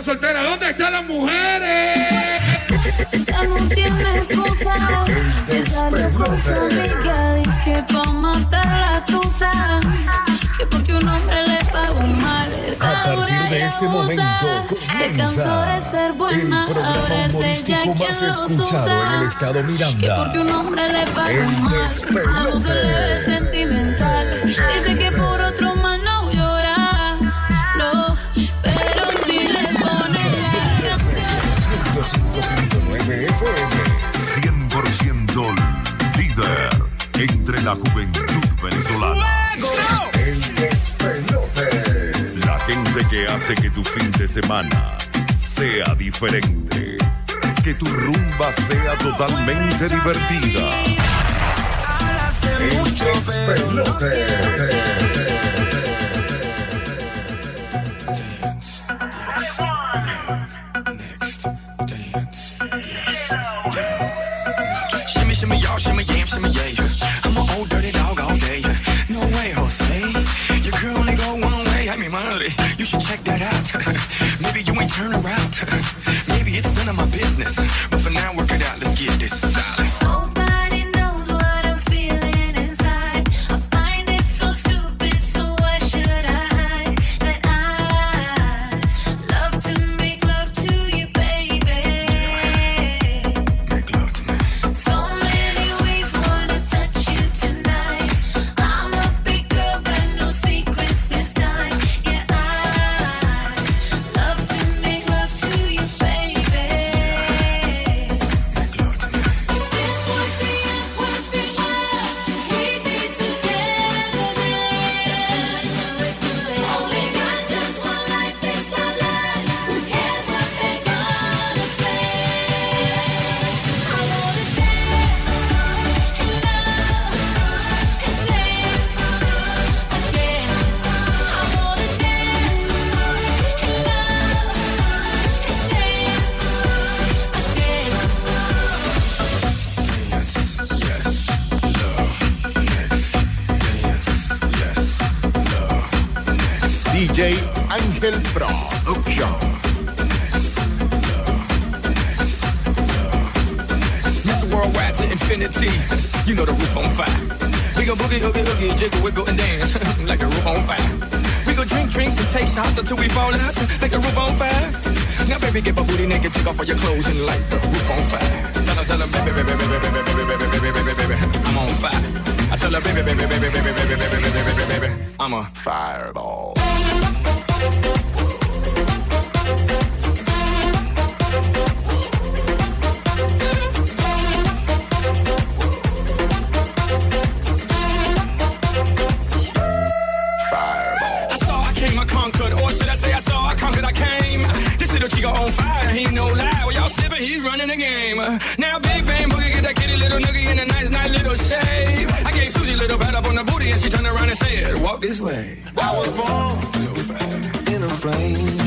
soltera. ¿Dónde están las mujeres? Ya no tiene excusa. Que salió con su amiga. Dice que pa' matar la tusa. Que porque un hombre le pagó mal. Está A partir de este momento Se cansó de ser buena. Ahora es ella más escuchado usa. en el estado Miranda. Que porque un hombre le pagó mal. A no se debe sentimental. Dice que la juventud venezolana. El despelote. La gente que hace que tu fin de semana sea diferente. Que tu rumba sea totalmente divertida. El despelote. this way. I was born in a plane.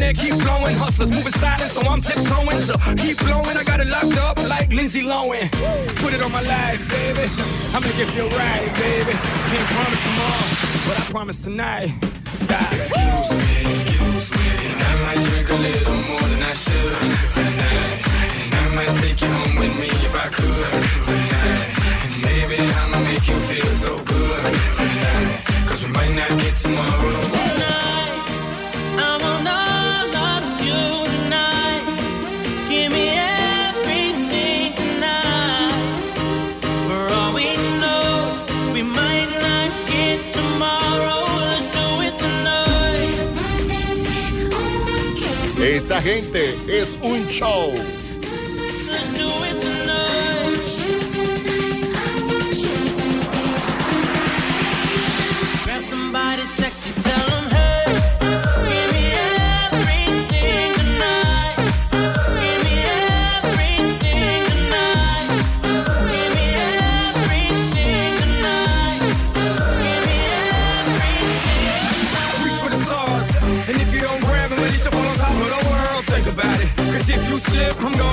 Keep flowing. Hustlers moving silent, so I'm tiptoeing. So keep blowing, I got it locked up like Lindsay Lohan. Put it on my life, baby. I'm gonna give you a ride, baby. Can't promise tomorrow, but I promise tonight. God. Excuse me, excuse me. And I might drink a little more than I should tonight. And I might take you home with me if I could tonight. And baby, I'ma make you feel so good tonight. Cause we might not get tomorrow. Esta gente es un show.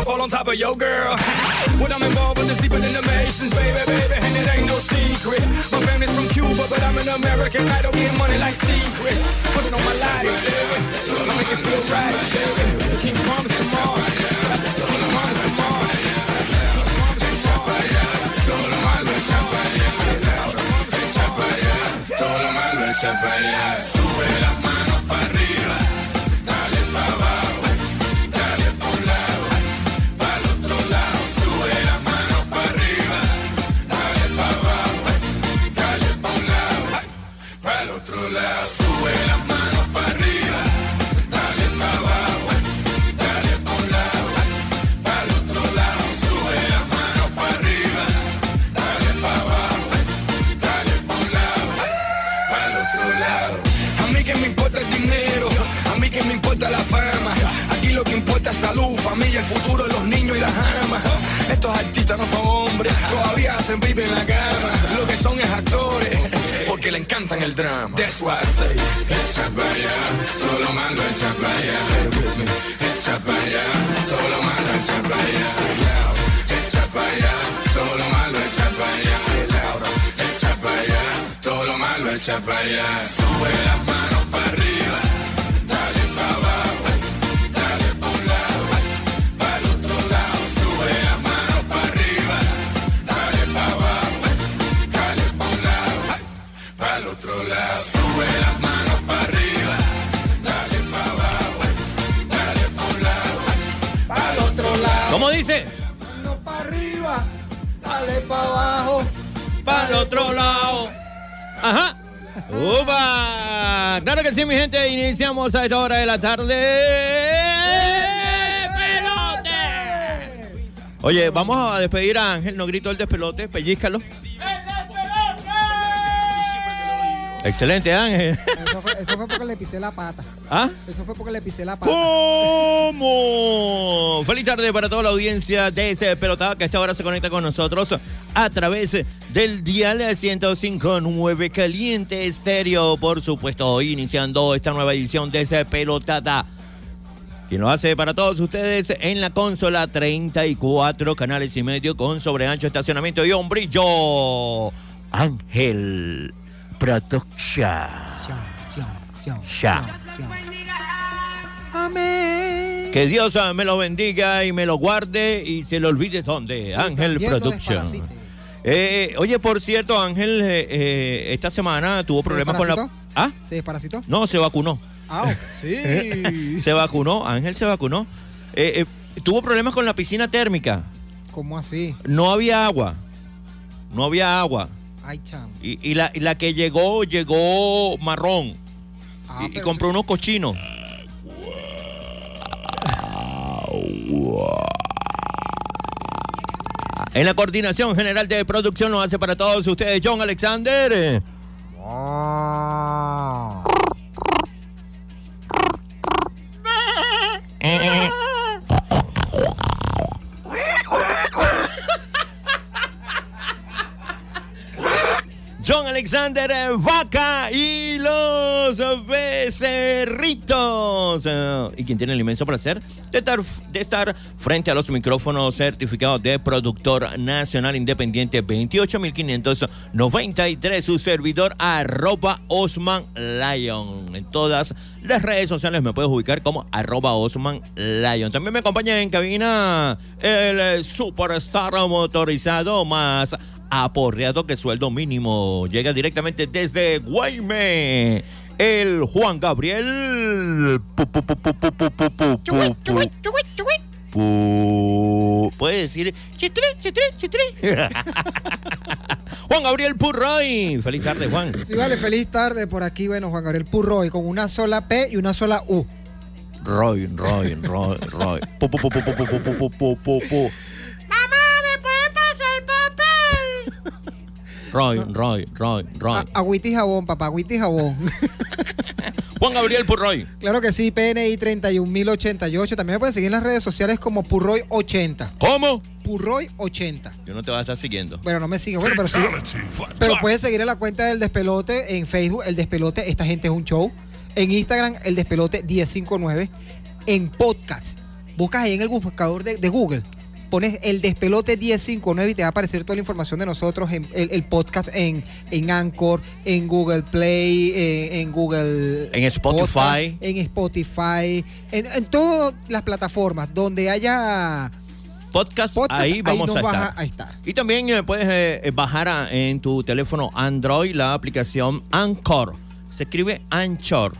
Gonna fall on top of your girl. when I'm involved with this deeper than the Masons, baby, baby. And it ain't no secret. My family's from Cuba, but I'm an American. I don't get money like secrets. Put it on my life. I'll make it feel right. Can't promise tomorrow. Can't promise tomorrow. Lo que son es actores, porque le encantan el drama. That's why say, echa para allá, todo lo malo echa para allá. Echa para todo lo echa para todo lo malo echa para allá. Echa todo lo malo echa para. Sube las Otro lado. Ajá. ¡Upa! Claro que sí, mi gente. Iniciamos a esta hora de la tarde. Oye, vamos a despedir a Ángel. No grito el despelote. Pellízcalo. Excelente, Ángel. Eso fue, eso fue porque le pisé la pata. ¿Ah? Eso fue porque le pisé la pata. ¿Cómo? Feliz tarde para toda la audiencia de ese pelotado que a esta hora se conecta con nosotros a través del dial 1059 Caliente Estéreo. Por supuesto, hoy iniciando esta nueva edición de ese pelotada. Quien lo hace para todos ustedes en la consola 34 canales y medio con sobreancho estacionamiento y hombrillo. Ángel Production. Ya. Amén. Que Dios ah, me lo bendiga y me lo guarde y se lo olvide dónde. Ángel Production. desparasite. Eh, oye, por cierto, Ángel, eh, eh, esta semana tuvo ¿Se problemas con la. ¿Ah? ¿Se desparasitó? No, se vacunó. Ah, sí. Se vacunó, Ángel se vacunó. Eh, eh, tuvo problemas con la piscina térmica. ¿Cómo así? No había agua. No había agua. Ay, chamo. Y, y la, y la que llegó, llegó marrón. Ah, y, compró unos cochinos. En la coordinación general de producción lo hace para todos ustedes John Alexander. John Alexander eh, Vaca y los becerritos. Eh, y quien tiene el inmenso placer de estar, de estar frente a los micrófonos certificados de productor nacional independiente 28593, su servidor arroba Osman Lion. En todas las redes sociales me puedes ubicar como arroba Osman Lion. También me acompaña en cabina el eh, superstar motorizado más aporreado que sueldo mínimo. Llega directamente desde Guayme. El Juan Gabriel. Puede decir chitre, chitre, chitre. Juan Gabriel Purroy. Feliz tarde, Juan. Sí, vale, feliz tarde por aquí. Bueno, Juan Gabriel Purroy con una sola P y una sola U. Roy, Roy, Roy, Roy. Roy, Roy, Roy, Roy. A- agüita y jabón, papá, agüita y jabón. Juan Gabriel Purroy. claro que sí, PNI 31088. También me pueden seguir en las redes sociales como Purroy80. ¿Cómo? Purroy80. Yo no te voy a estar siguiendo. Bueno, no me sigue, bueno, pero sigue. Pero puedes seguir en la cuenta del Despelote en Facebook, El Despelote, esta gente es un show. En Instagram, El Despelote 1059. En podcast, buscas ahí en el buscador de, de Google, pones El Despelote 1059 y te va a aparecer toda la información de nosotros, en, el, el podcast en, en Anchor, en Google Play, eh, en Google... En Spotify. Podcast, en Spotify, en, en todas las plataformas donde haya... Podcast, Podcast, ahí vamos a estar. a- a estar. Y también eh, puedes eh, eh, bajar a- en tu teléfono Android la aplicación Anchor. Se escribe Anchor,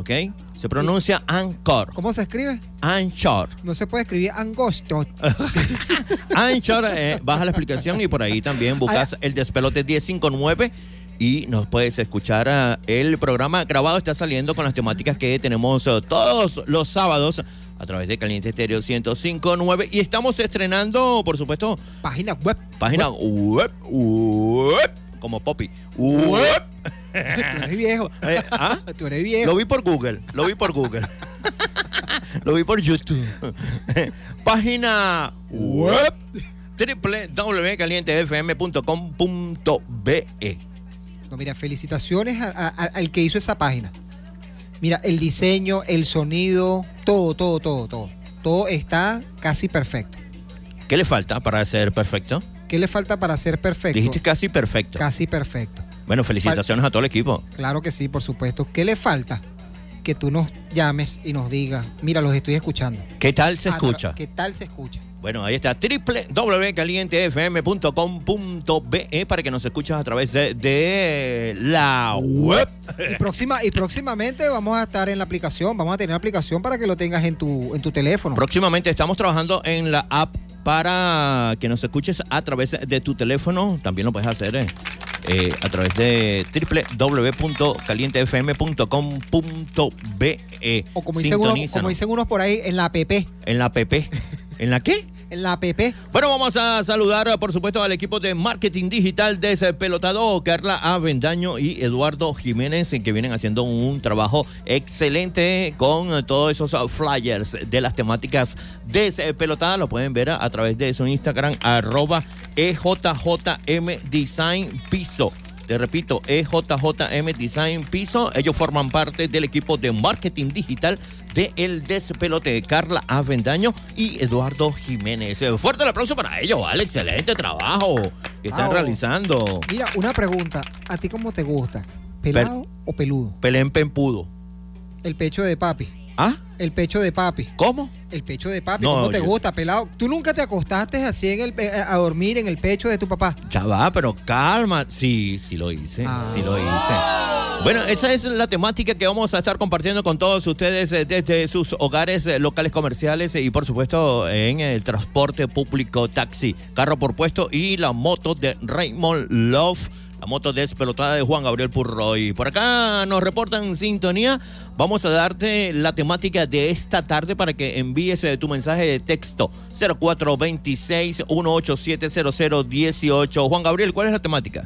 ¿ok? Se pronuncia Anchor. ¿Cómo se escribe? Anchor. No se puede escribir angosto. Anchor, eh, baja la explicación y por ahí también buscas el despelote 1059 y nos puedes escuchar. ah, el programa grabado está saliendo con las temáticas que tenemos eh, todos los sábados a través de Caliente Estéreo 1059 y estamos estrenando, por supuesto, Página web. página web, web, como Poppy. Web. Tú eres viejo. Eh, ¿ah? Tú eres viejo. Lo vi por Google, lo vi por Google. lo vi por YouTube. Página web www.calientefm.com.be No, mira, felicitaciones a- a- a- al que hizo esa página. Mira, el diseño, el sonido, todo, todo, todo, todo. Todo está casi perfecto. ¿Qué le falta para ser perfecto? ¿Qué le falta para ser perfecto? Dijiste casi perfecto. Casi perfecto. Bueno, felicitaciones a todo el equipo. Claro que sí, por supuesto. ¿Qué le falta? Que tú nos llames y nos digas, mira, los estoy escuchando. ¿Qué tal se Ah, escucha? ¿Qué tal se escucha? Bueno, ahí está, www.calientefm.com.be para que nos escuches a través de, de la web. Y, próxima, y próximamente vamos a estar en la aplicación, vamos a tener aplicación para que lo tengas en tu, en tu teléfono. Próximamente estamos trabajando en la app para que nos escuches a través de tu teléfono. También lo puedes hacer eh, eh, a través de www.calientefm.com.be. o como dicen, unos, como dicen unos por ahí, en la app. En la app. ¿En la qué? en la app. Bueno, vamos a saludar, por supuesto, al equipo de marketing digital de ese pelotado, Carla Avendaño y Eduardo Jiménez, que vienen haciendo un trabajo excelente con todos esos flyers de las temáticas de ese pelotada. Lo pueden ver a, través de su Instagram, arroba EJJM Design Piso. Te repito, E EJJM Design Piso. Ellos forman parte del equipo de marketing digital de El Despelote, Carla Avendaño y Eduardo Jiménez. Eh, Fuerte el aplauso para ellos, ¿vale? Excelente trabajo que están realizando. Mira, una pregunta. ¿A ti cómo te gusta? ¿Pelado o peludo? Pelén Pempudo. El pecho de papi. ¿Ah? El pecho de papi. ¿Cómo? El pecho de papi. No, ¿Cómo te yo- gusta, pelado? ¿Tú nunca te acostaste así en el, eh, a dormir en el pecho de tu papá? Ya va, pero calma. Sí, sí lo hice. Ah. Sí lo hice. Bueno, esa es la temática que vamos a estar compartiendo con todos ustedes eh, desde sus hogares eh, locales comerciales y por supuesto en el transporte público, taxi, carro por puesto y la moto de Raymond Love. La moto despelotada de Juan Gabriel Purroy. Por acá nos reportan sintonía. Vamos a darte la temática de esta tarde para que envíes eh, tu mensaje de texto 0426-1870018. Juan Gabriel, ¿cuál es la temática?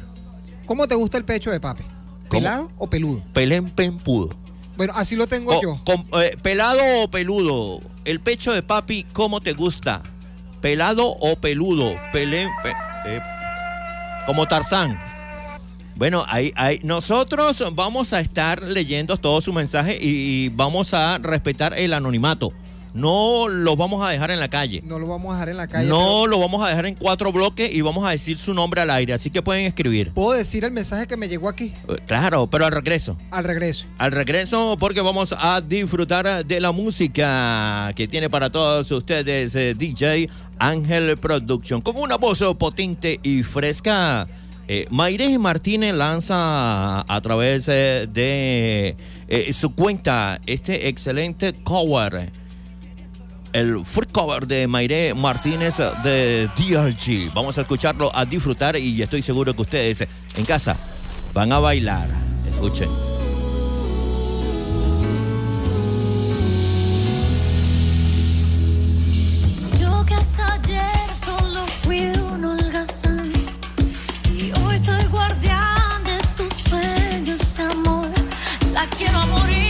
¿Cómo te gusta el pecho de papi? ¿Pelado o peludo? Pelén Pempudo. Bueno, así lo tengo O- yo. con- eh, pelado o peludo. El pecho de papi, ¿cómo te gusta? Pelado o peludo. Pelén. pe- eh, como Tarzán. Bueno, ahí, ahí, nosotros vamos a estar leyendo todo su mensaje y vamos a respetar el anonimato. No los vamos a dejar en la calle. No lo vamos a dejar en la calle. No lo vamos a dejar en cuatro bloques y vamos a decir su nombre al aire. Así que pueden escribir. pero ¿Puedo decir el mensaje que me llegó aquí? Eh, Claro, pero al regreso. Al regreso. Al regreso, porque vamos a disfrutar de la música que tiene para todos ustedes eh, DJ Ángel Production. Con una voz potente y fresca, eh, Martínez lanza a través de eh, su cuenta este excelente cover. El free cover de Mayre Martínez de DLG. Vamos a escucharlo, a disfrutar y estoy seguro que ustedes en casa van a bailar. Escuchen. Quiero morir.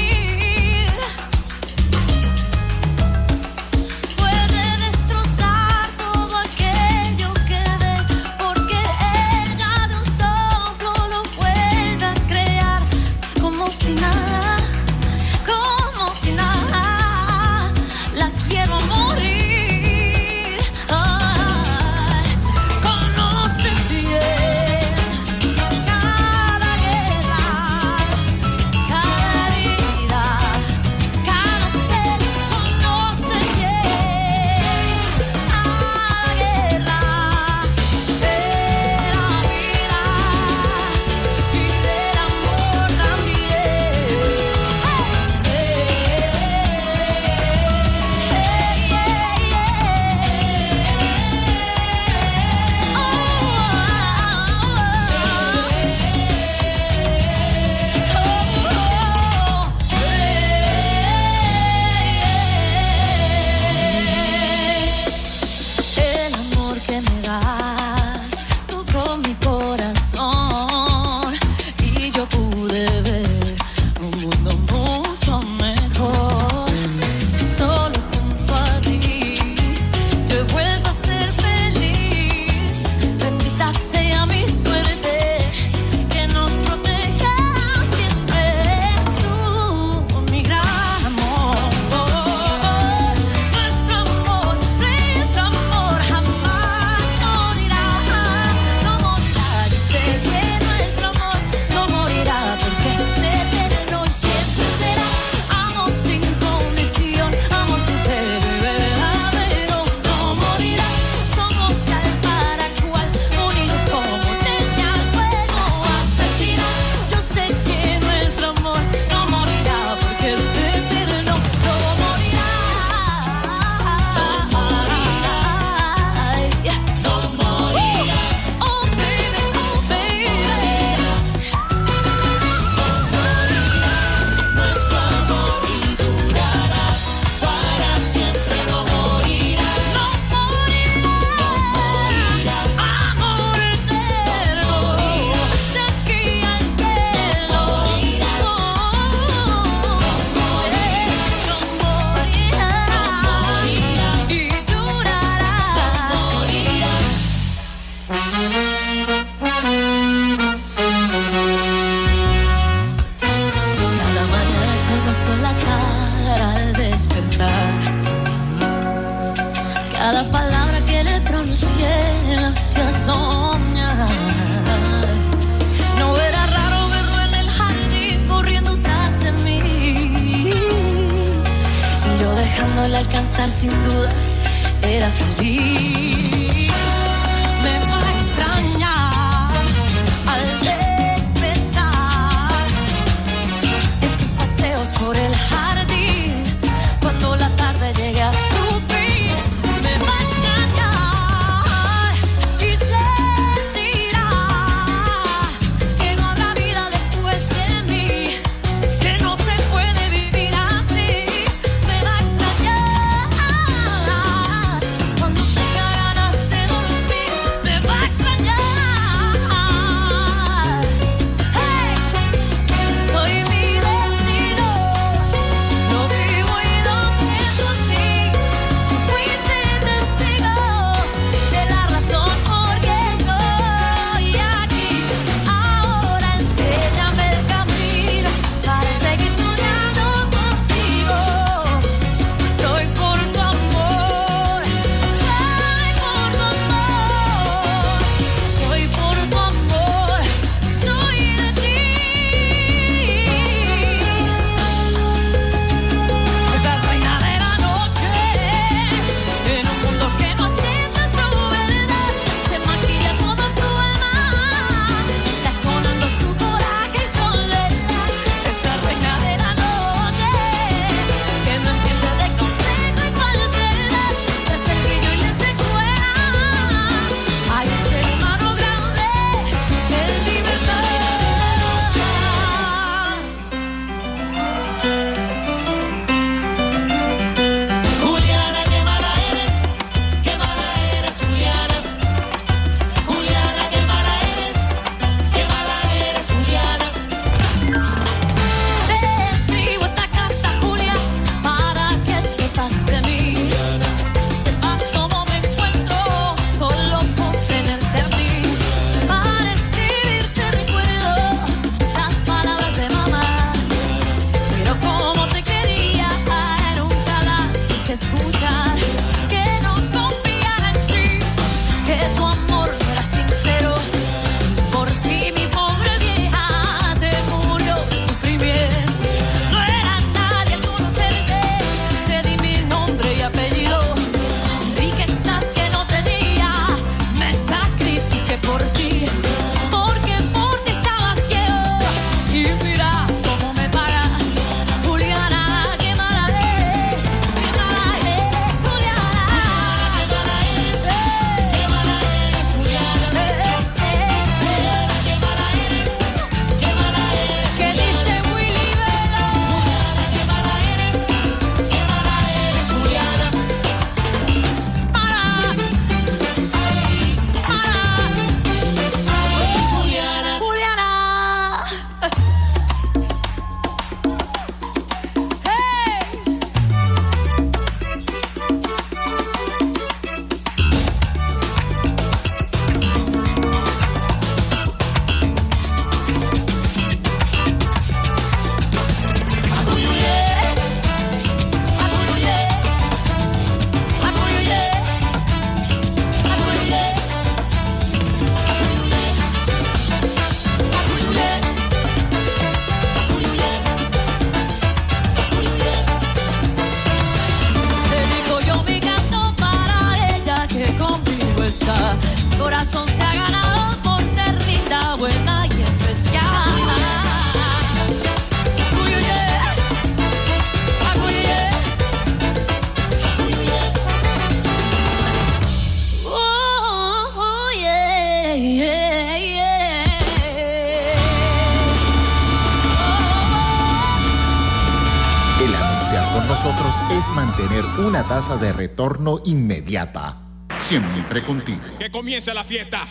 tasa de retorno inmediata. Siempre contigo. Que comience la fiesta.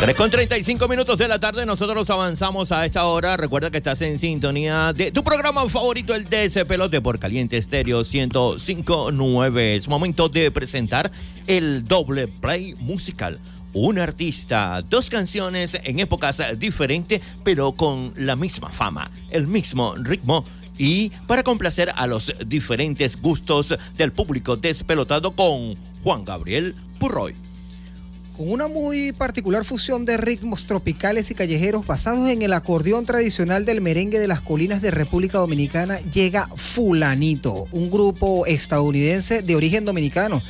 3 con 35 minutos de la tarde, nosotros avanzamos a esta hora. Recuerda que estás en sintonía de tu programa favorito, el DS Pelote por Caliente Estéreo 1059. Es momento de presentar el doble play musical. Un artista, dos canciones en épocas diferentes, pero con la misma fama, el mismo ritmo y para complacer a los diferentes gustos del público despelotado con Juan Gabriel Purroy con una muy particular fusión de ritmos tropicales y callejeros basados en el acordeón tradicional del merengue de las colinas de República Dominicana, llega Fulanito, un grupo estadounidense de origen dominicano.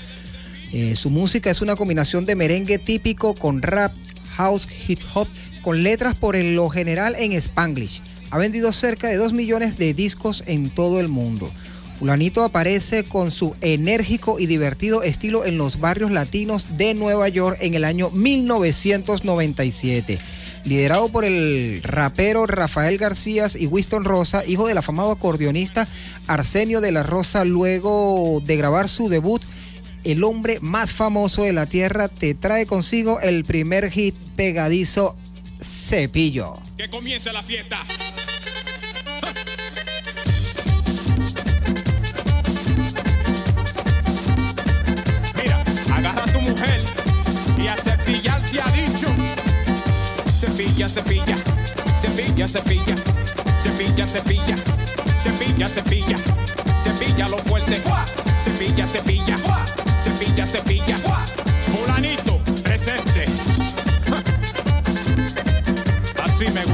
Eh, su música es una combinación de merengue típico con rap, house, hip hop, con letras por lo general en spanglish. Ha vendido cerca de 2 millones de discos en todo el mundo. Fulanito aparece con su enérgico y divertido estilo en los barrios latinos de Nueva York en el año 1997. Liderado por el rapero Rafael García y Winston Rosa, hijo del afamado acordeonista Arsenio de la Rosa, luego de grabar su debut, el hombre más famoso de la tierra te trae consigo el primer hit pegadizo Cepillo. Que comience la fiesta. cepilla, cepilla, cepilla, cepilla, cepilla, cepilla, cepilla, cepilla lo fuerte, cepilla, cepilla, cepilla, cepilla, fulanito, presente. Así me gusta.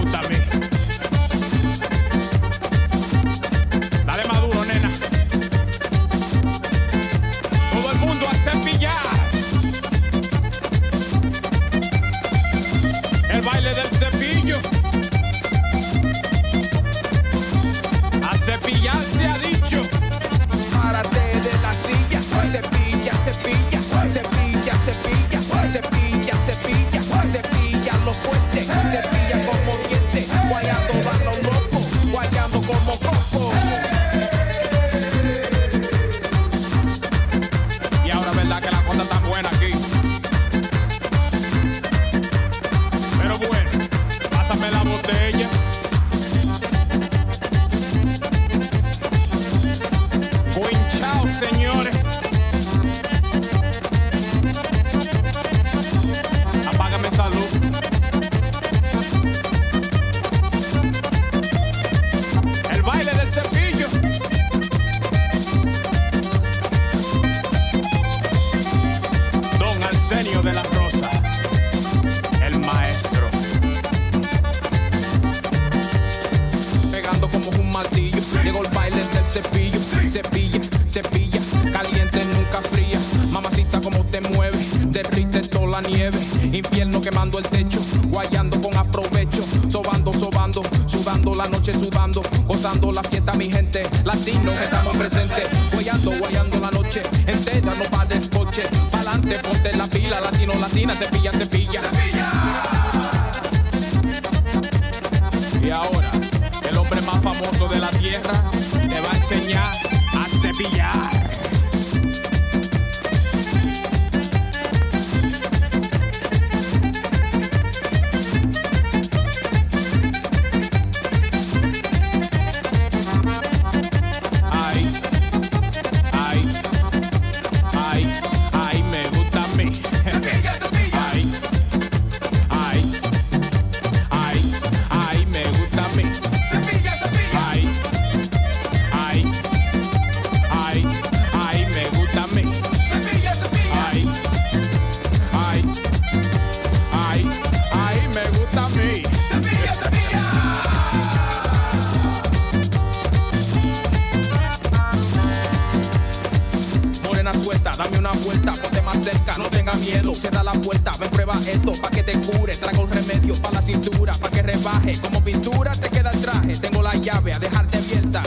Miedo, cierra la puerta, ven prueba esto, pa' que te cure, traigo un remedio pa' la cintura, pa' que rebaje, como pintura te queda el traje, tengo la llave a dejarte abierta,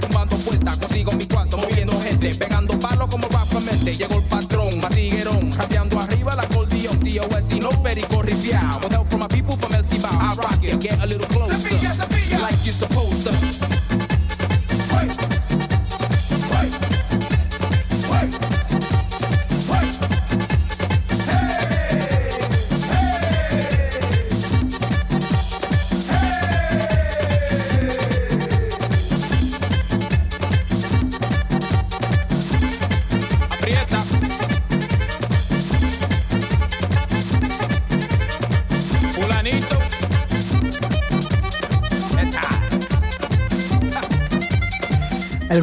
tumbando puertas, consigo mi cuarto, moviendo gente, pegando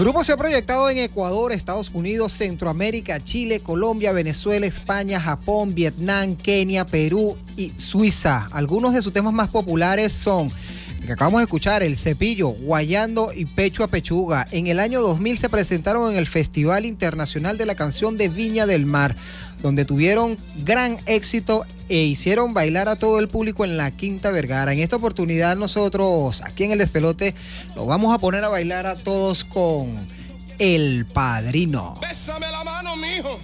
grupo se ha proyectado en Ecuador, Estados Unidos, Centroamérica, Chile, Colombia, Venezuela, España, Japón, Vietnam, Kenia, Perú y Suiza. Algunos de sus temas más populares son el que acabamos de escuchar, El Cepillo, Guayando y Pecho a Pechuga. En el año 2000 se presentaron en el Festival Internacional de la Canción de Viña del Mar, donde tuvieron gran éxito e hicieron bailar a todo el público en la Quinta Vergara. En esta oportunidad nosotros aquí en el despelote lo vamos a poner a bailar a todos con El Padrino. Bésame la mano, mijo.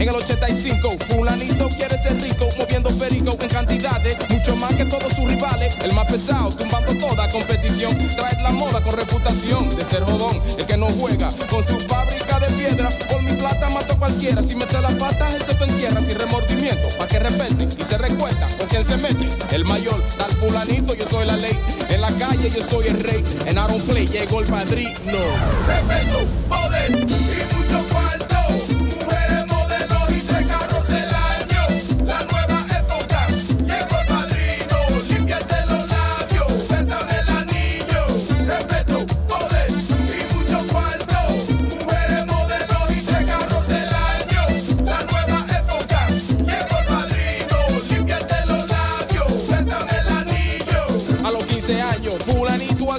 En el 85, fulanito quiere ser rico, moviendo perico en cantidades, mucho más que todos sus rivales. El más pesado, tumbando toda competición, trae la moda con reputación de ser jodón. El que no juega con su fábrica de piedra, por mi plata mato a cualquiera. Si mete las patas, él se te entierra sin remordimiento, pa' que respeten y se recuerda con quien se mete. El mayor, tal fulanito, yo soy la ley. En la calle yo soy el rey. En Aaron Play llegó el padrino. Respeto, poder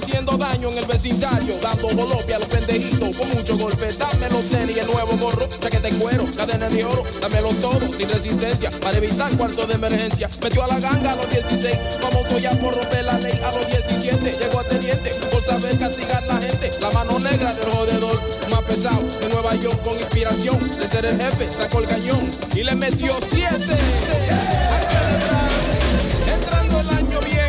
haciendo daño en el vecindario, dando golpe a los pendejitos con mucho golpe. Dame los tenis, el nuevo gorro, chaqueta en cuero, cadena de oro, dámelo todo sin resistencia para evitar cuarto de emergencia. Metió a la ganga a los 16, famoso ya por romper la ley a los 17. Llegó a teniente por saber castigar la gente. La mano negra del jodedor, más pesado de Nueva York con inspiración de ser el jefe, sacó el cañón y le metió 7. Entrando el año bien,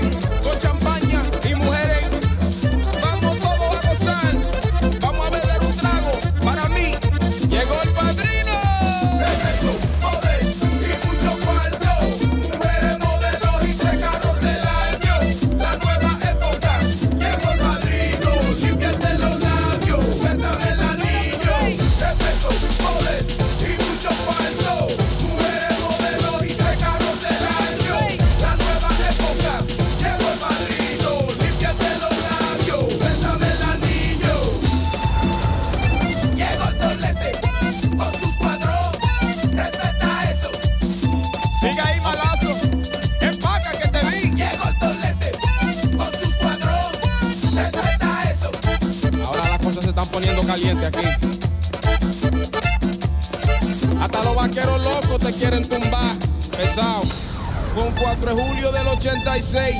86.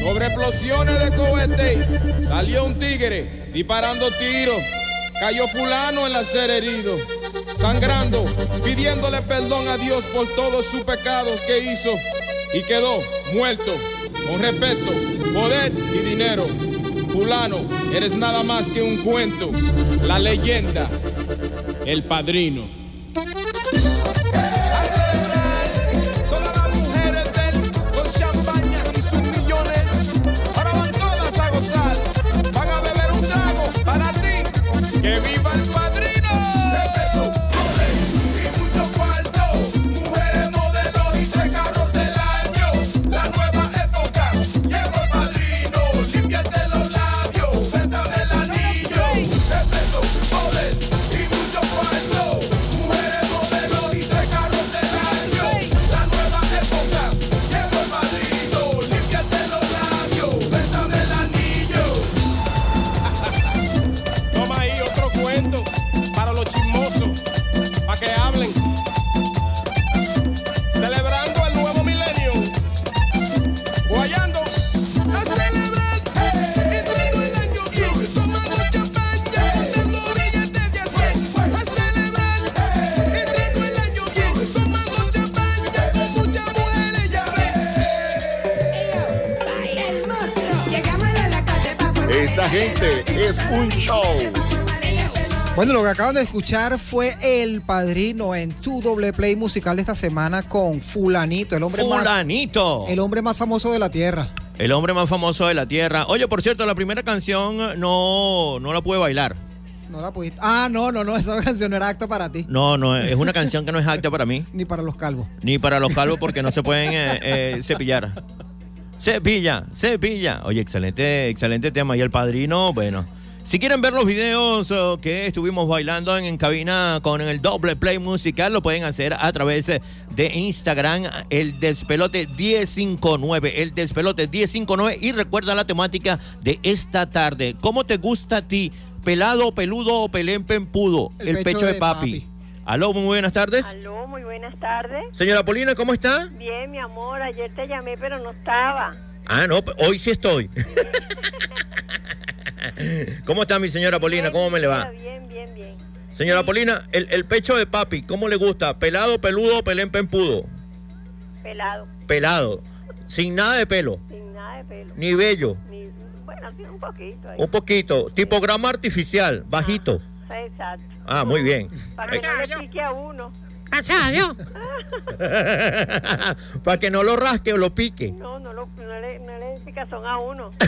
Sobre explosiones de cohete. Salió un tigre disparando tiros. Cayó fulano en la ser herido. Sangrando, pidiéndole perdón a Dios por todos sus pecados que hizo. Y quedó muerto. Con respeto, poder y dinero. Fulano, eres nada más que un cuento. La leyenda. El padrino. Acaban de escuchar fue El Padrino en tu doble play musical de esta semana con Fulanito, el hombre más Fulanito. el hombre más famoso de la tierra. El hombre más famoso de la tierra. Oye, por cierto, la primera canción no, no la pude bailar. No la pudiste. Ah, no, no, no, esa canción no era acto para ti. No, no, es una canción que no es acta para mí, Ni para los calvos. ni para los calvos porque no se pueden eh, eh, cepillar. Cepilla, cepilla. Oye, excelente, excelente tema. Y el padrino, bueno. Si quieren ver los videos oh, que estuvimos bailando en, en cabina con el doble play musical, lo pueden hacer a través eh, de Instagram, el despelote 1059, el despelote 1059. Y recuerda la temática de esta tarde. ¿Cómo te gusta a ti? ¿Pelado, peludo o pelén pempudo? El, pecho, de, papi. Aló, muy buenas tardes. Aló, muy buenas tardes. Señora Polina, ¿cómo está? Bien, mi amor, ayer te llamé, pero no estaba. Ah, no, hoy sí estoy. ¿Cómo está mi señora Polina? ¿Cómo me le va? Bien, bien, bien. Señora Polina, el, el pecho de papi, ¿cómo le gusta? ¿Pelado, peludo o pelén pempudo? Pelado, Pelado, sin nada de pelo, sin nada de pelo. ni vello, Ni, bueno, sí, un poquito ahí. un poquito, tipograma artificial, bajito. Sí, exacto. Ah, muy bien. Para que no le pique a uno. Para que no lo rasque o lo pique. No, no, lo, no, le, no le dé picazón a uno.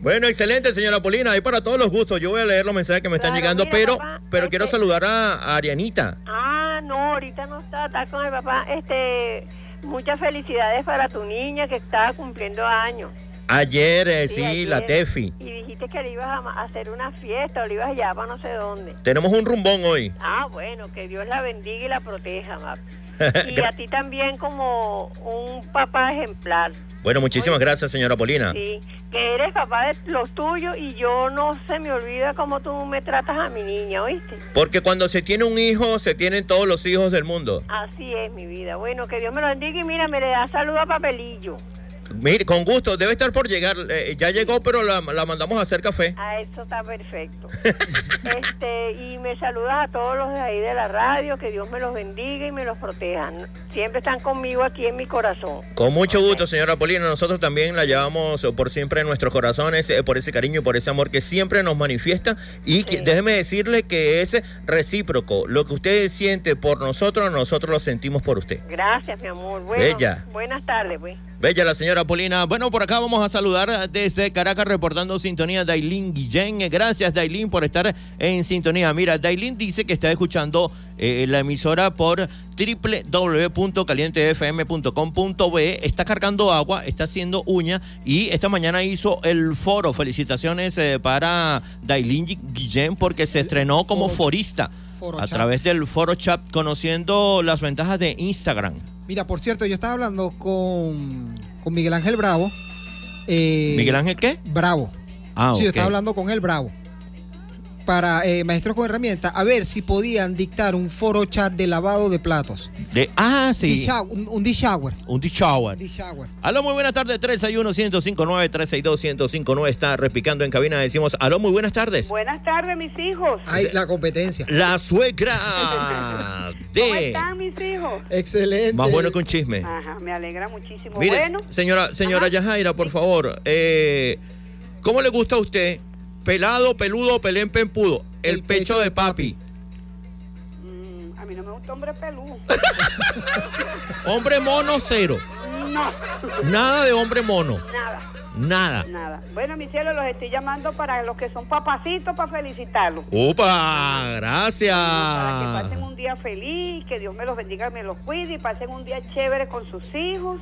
Bueno, excelente, señora Polina. Ahí para todos los gustos. Yo voy a leer los mensajes que me están Claro, llegando, mira, pero, papá, pero quiero este- saludar a, a Arianita. Ah, no, ahorita no está, está con el papá. Este, muchas felicidades para tu niña que está cumpliendo años. Ayer, eh, sí, ayer. la Tefi. Y dijiste que le ibas a hacer una fiesta o le ibas a llevar para no sé dónde. Tenemos un rumbón hoy. Ah, bueno, que Dios la bendiga y la proteja, Map. Y a ti también como un papá ejemplar. Bueno, muchísimas gracias, señora Polina. Sí, que eres papá de los tuyos y yo no se me olvida cómo tú me tratas a mi niña, ¿oíste? Porque cuando se tiene un hijo, se tienen todos los hijos del mundo. Así es mi vida. Bueno, que Dios me lo bendiga y mira, me le da saludo a Papelillo. Mire, con gusto, debe estar por llegar. Eh, ya llegó, pero la, la mandamos a hacer café. A eso está perfecto. este Y me saludas a todos los de ahí de la radio, que Dios me los bendiga y me los proteja. Siempre están conmigo aquí en mi corazón. Con mucho gusto, señora Polina. Nosotros también la llevamos eh, por siempre en nuestros corazones, eh, por ese cariño y por ese amor que siempre nos manifiesta. Y que- déjeme decirle que es recíproco. Lo que usted siente por nosotros, nosotros lo sentimos por usted. Gracias, mi amor. Bueno, Bella. Buenas tardes, pues. Bella la señora Polina. Bueno, por acá vamos a saludar desde Caracas reportando sintonía Dailín Guillén. Gracias Dailín por estar en sintonía. Mira, Dailín dice que está escuchando eh, la emisora por www.calientefm.com.be. Está cargando agua, está haciendo uña y esta mañana hizo el foro. Felicitaciones eh, para Dailín Guillén porque se estrenó como forista a través del foro chat conociendo las ventajas de Instagram. Mira, por cierto, yo estaba hablando con, con Miguel Ángel Bravo. eh, ¿Miguel Ángel qué? Bravo. Ah, sí, yo estaba hablando con él, Bravo. Para eh, maestros con herramientas, a ver si podían dictar un foro chat de lavado de platos. De, ah, sí. Un, un dishower. Un shower. Dishower. Aló, muy buenas tardes. 361-1059, 362-1059 está repicando en cabina. Decimos, aló, muy buenas tardes. Buenas tardes, mis hijos. Ay, la competencia. La suegra ¿Cómo están mis hijos? Excelente. Más bueno que un chisme. Ajá, me alegra muchísimo. Mire, bueno, señora, señora Yajaira, por favor, eh, ¿cómo le gusta a usted? ¿Pelado, peludo, pelén, pempudo? El, El pecho, de papi. mm, a mí no me gusta hombre peludo. Hombre mono, cero. No, Nada de hombre mono. nada, Nada. nada. Bueno, mis cielos, los estoy llamando para los que son papacitos para felicitarlos. ¡Upa! Para que Gracias. pasen un día feliz, que Dios me los bendiga, me los cuide y pasen un día chévere con sus hijos.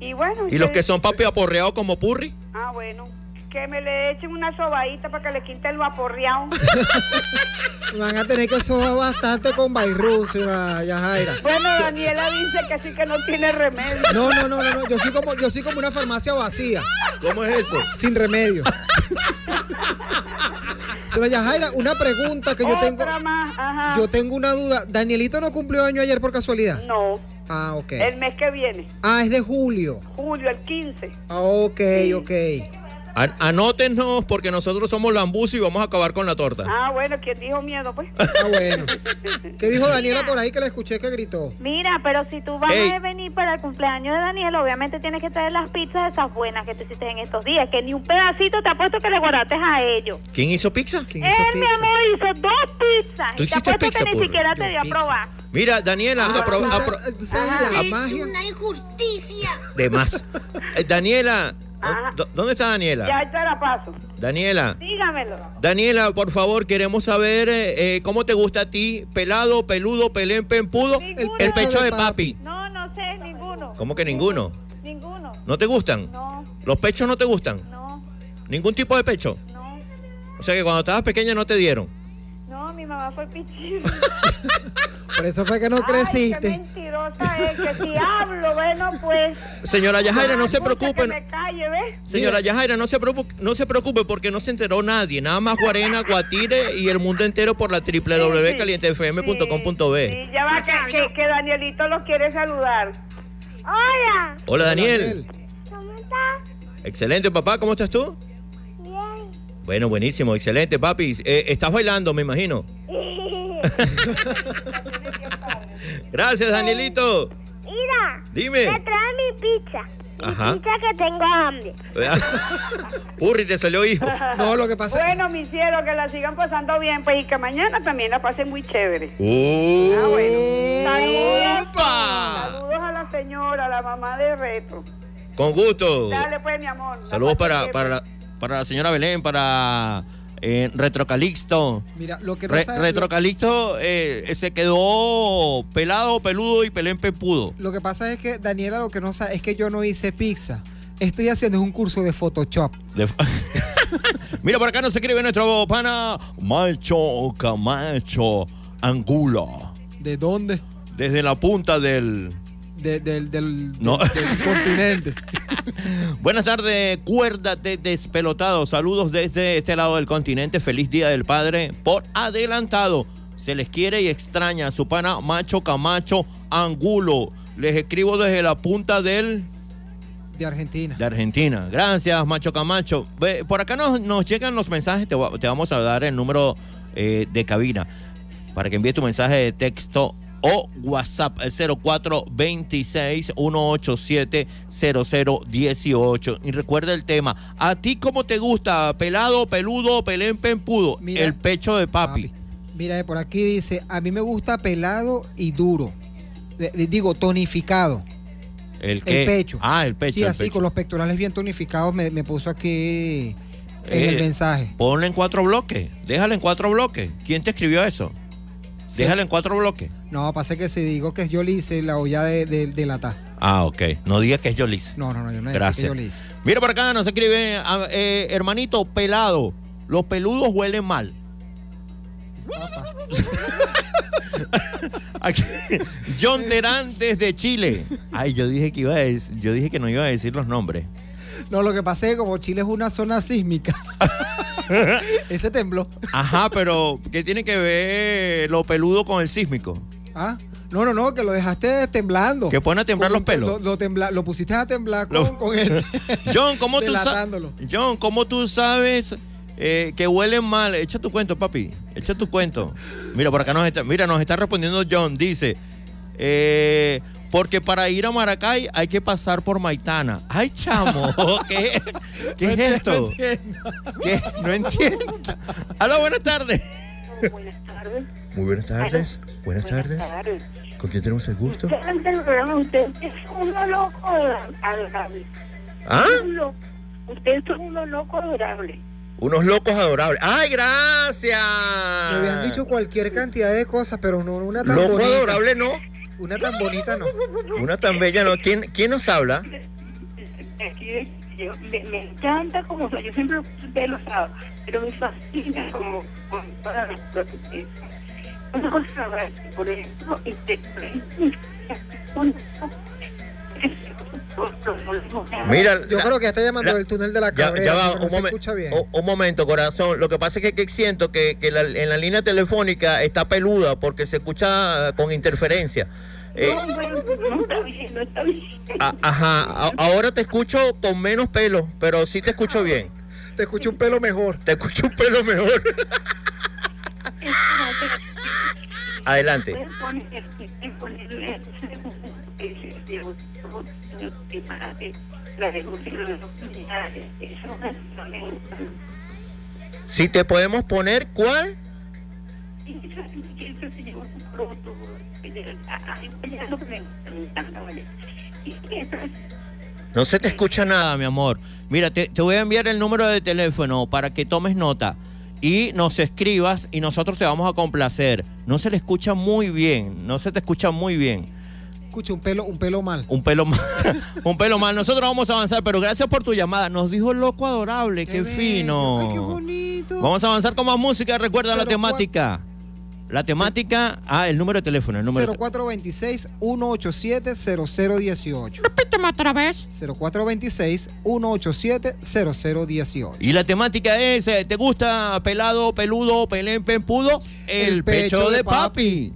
Y bueno, ¿Y los que son papi aporreados como Purri? Ah, bueno, que me le echen una sobadita para que le quite el vaporreado. Van a tener que sobar bastante con Bayrú, señora Yajaira. bueno, Daniela dice que sí que no tiene remedio. No, no, no, no, no. Yo soy como, yo soy como una farmacia vacía, ¿Cómo es eso? sin remedio. Señora Yajaira, una pregunta que yo tengo. Otra más, ajá. Yo tengo una duda. ¿Danielito no cumplió año ayer por casualidad? No, Ah, ok. el mes que viene, Ah, es de julio. julio, el 15. Ah, ok, ok. An- anótenos porque nosotros somos lambucio y vamos a acabar con la torta. Ah, bueno, ¿quién dijo miedo, pues? Ah, bueno. ¿Qué dijo Daniela por ahí que la escuché que gritó? Mira, pero si tú vas Ey. a venir para el cumpleaños de Daniel, obviamente tienes que traer las pizzas esas buenas que tú hiciste en estos días, que ni un pedacito te apuesto que le guardaste a ellos. ¿Quién hizo pizza? ¿Quién Él, mi pizza? amor, hizo dos pizzas. ¿Tú y te hiciste pizza, que ni siquiera te dio a pizza. probar. Mira, Daniela, Ah, apro- ¿tú apro- sabes- tú sabes la magia? injusticia. de más. Eh, Daniela, ¿Dó- ¿Dónde está Daniela? Ya te la paso. Daniela. Dígamelo. Daniela, por favor, queremos saber eh, eh, cómo te gusta a ti, pelado, peludo, pelén, pempudo, Ninguno. el pecho de papi. No, no sé, ninguno. ¿Cómo que ninguno? Ninguno. ¿No te gustan? No, ¿Los pechos no te gustan? no, ¿Ningún tipo de pecho? no. O sea que cuando estabas pequeña no te dieron. Fue pichín. Por eso fue que no Ay, qué creciste. mentirosa es, que si hablo, bueno, pues... Señora Yajaira, no se preocupe. Que me calle, ¿ves? Señora Yajaira, no se, preocupe, no se preocupe porque no se enteró nadie. Nada más Guarena, Guatire y el mundo entero por la www.calientefm.com.b. Sí, ya va, que, que, que Danielito los quiere saludar. Hola. Hola Daniel. ¿Cómo estás? Excelente papá, ¿cómo estás tú? Bien. Bueno, buenísimo, excelente papi. Eh, estás bailando, me imagino. Gracias Danielito. Mira, Dime. me trae mi pizza. Ajá. Pizza que tengo hambre. Urri, te salió hijo. No, lo que pasa Bueno, mi cielo, que la sigan pasando bien, pues, y que mañana también la pasen muy chévere. Uh. Ah, bueno. Saludos. Saludos a la señora, a la mamá de Retro. Con gusto. Dale, pues, mi amor. Saludos para, para, la, para la señora Belén, para eh, Retrocalixto. Mira, lo que Re- Retrocalixto eh, se quedó pelado, peludo y pelén pepudo. Lo que pasa es que Daniela lo que no sabe es que yo no hice pizza. Estoy haciendo un curso de Photoshop. De- Mira, por acá nos escribe nuestro pana Macho Camacho Angulo. ¿De dónde? Desde la punta del. De- del, del, No. del- del continente. Buenas tardes, cuérdate despelotado. Saludos desde este lado del continente. Feliz Día del Padre por adelantado. Se les quiere y extraña su pana Macho Camacho Angulo. Les escribo desde la punta del De Argentina. de Argentina. Gracias, Macho Camacho. Por acá nos, nos llegan los mensajes. Te vamos a dar el número eh, de cabina para que envíes tu mensaje de texto o WhatsApp al 0426-187-0018. Y recuerda el tema. ¿A ti cómo te gusta? ¿Pelado, peludo, pelén, pempudo? Mira, el pecho de papi. Mira, eh, por aquí dice, a mí me gusta pelado y duro. Eh, eh, Digo, tonificado. ¿El, qué? El pecho. Ah, el pecho. sí, el así, pecho. con los pectorales bien tonificados, me, me puso aquí en el mensaje. Ponle en cuatro bloques. Déjalo en cuatro bloques. ¿Quién te escribió eso? Déjalo en cuatro bloques. No, pasa que si digo que yo le hice la olla de, de, de lata. Ah, ok. No digas que es Yolis. No, no, no, yo no que Gracias. le hice. Mira por acá, nos escribe, ah, eh, hermanito pelado. Los peludos huelen mal. Aquí, John Terán desde Chile. Ay, yo dije que iba a decir, yo dije que no iba a decir los nombres. No, lo que pasa es que como Chile es una zona sísmica, ese tembló. Ajá, pero ¿qué tiene que ver lo peludo con el sísmico? ¿Ah? No, no, no, que lo dejaste temblando. Que pone a temblar Con- los pelos. Lo, lo tembla- lo pusiste a temblar con, Lo- con ese. John, ¿cómo tú, sa- Delatándolo. John, ¿cómo tú sabes eh, que huelen mal? Echa tu cuento, papi. Echa tu cuento. Mira, por acá nos está, mira, nos está respondiendo John. Dice, eh, porque para ir a Maracay hay que pasar por Maitana. Ay, chamo, ¿qué, qué es esto? ¿Qué? No entiendo. Aló, buenas tardes. Buenas tardes. Muy buenas tardes. Buenas Buenas tardes. ¿Con quién tenemos el gusto? Usted es uno loco adorable. ¿Ah? Usted es uno loco adorable. Unos locos adorables. ¡Ay, gracias! Me habían dicho cualquier cantidad de cosas, pero no una tan Loco bonita. adorable no. Una tan bonita no. Una tan bella no. ¿Quién, quién nos habla? Aquí, yo- me, me encanta como soy. Yo siempre lo puse pelo rosado, pero me fascina como los. Una cosa rara, por ejemplo, este, Mira, Yo la- creo que está llamando la- el túnel de la Ya, cabrera. ya va, no un, se momen- escucha bien. un- un momento, corazón. Lo que pasa es que, que siento que, que la- en la línea telefónica está peluda porque se escucha con interferencia. Eh, No, bueno, no está bien, no está bien. a- ajá, a- ahora te escucho con menos pelo, pero sí te escucho bien. Te escucho un pelo mejor. Te escucho un pelo mejor. Adelante. Si te podemos poner, ¿cuál? No se te escucha nada, mi amor. Mira, te, te, voy a enviar el número de teléfono para que tomes nota y nos escribas y nosotros te vamos a complacer. No se le escucha muy bien, no se te escucha muy bien. Escucha, un pelo, un pelo mal. Un pelo mal. un pelo mal. Nosotros vamos a avanzar, pero gracias por tu llamada. Nos dijo el loco adorable, qué, fino. Ay, qué bonito. Vamos a avanzar con más música. Recuerda la temática. La temática, ah, el número de teléfono. El número 0426-187-0018. Repíteme otra vez. 0426-187-0018. Y la temática es, eh, ¿te gusta pelado, peludo, pelén, pempudo? El, pecho, de, papi.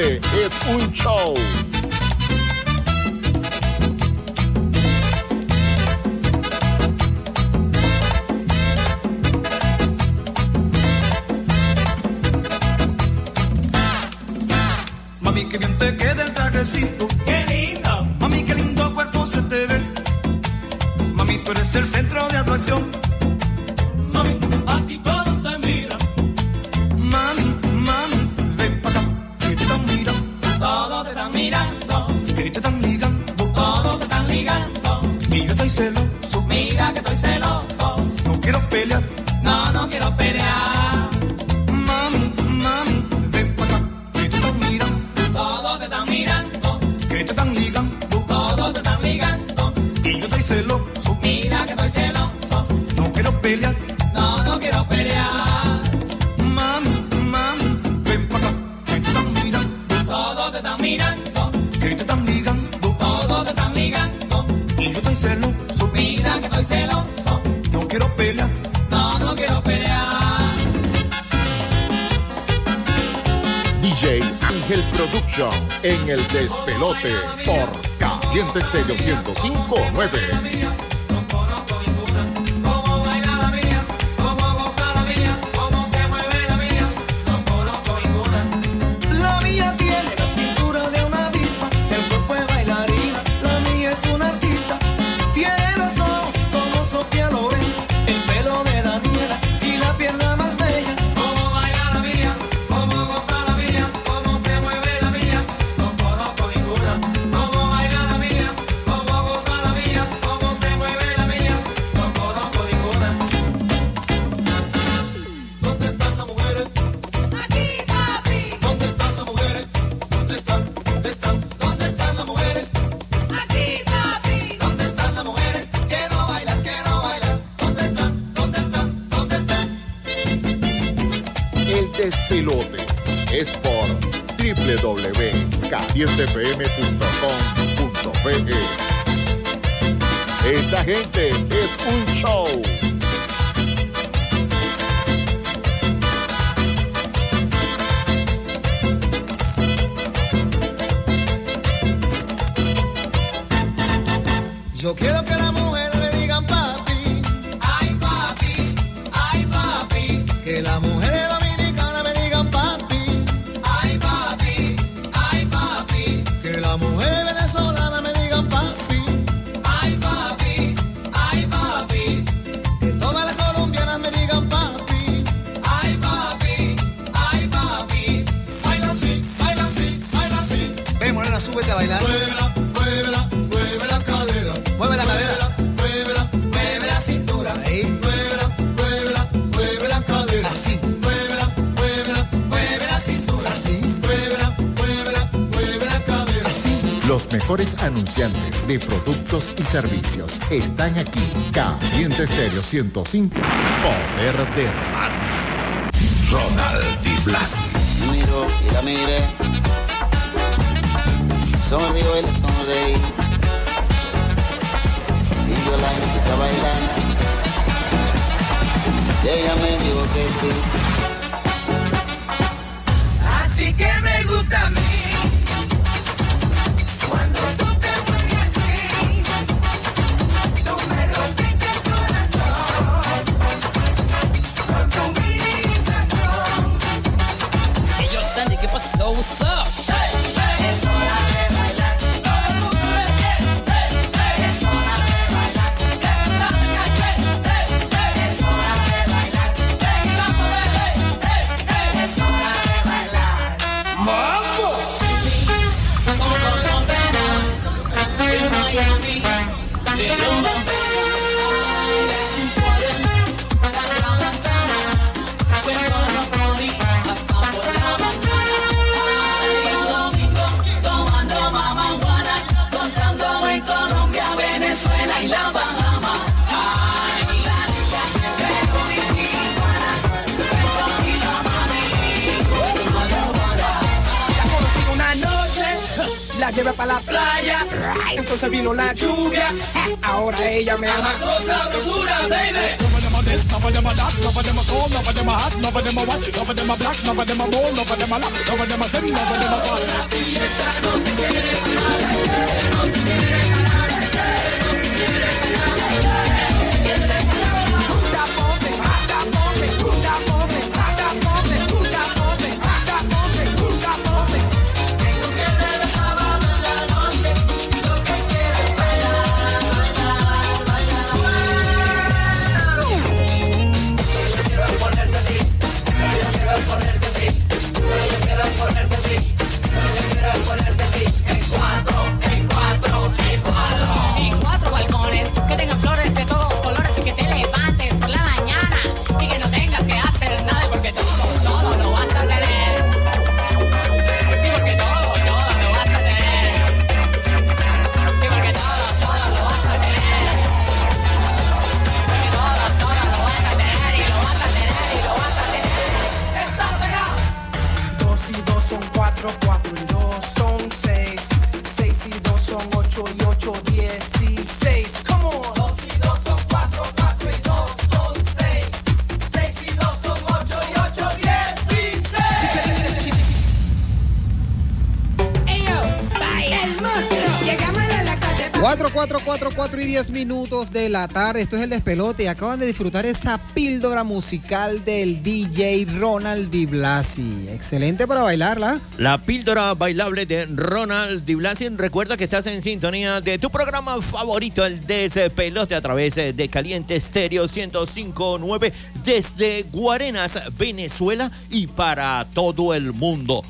este es un show. 7pm.com.pe. Esta gente es un show. Productos y servicios están aquí. Caliente Estéreo 105. Poder de radio. Ronald Di Blasi. Miro y la miré. Sonrío y le sonreí. Y yo la invité a bailar. Y ella me dijo que sí. 4, 4 y 10 minutos de la tarde. Esto es el despelote y acaban de disfrutar esa píldora musical del DJ Ronald Di Blasi. Excelente para bailarla. La píldora bailable de Ronald Di Blasi. Recuerda que estás en sintonía de tu programa favorito, el Despelote, a través de Caliente Estéreo 105.9 desde Guarenas, Venezuela y para todo el mundo.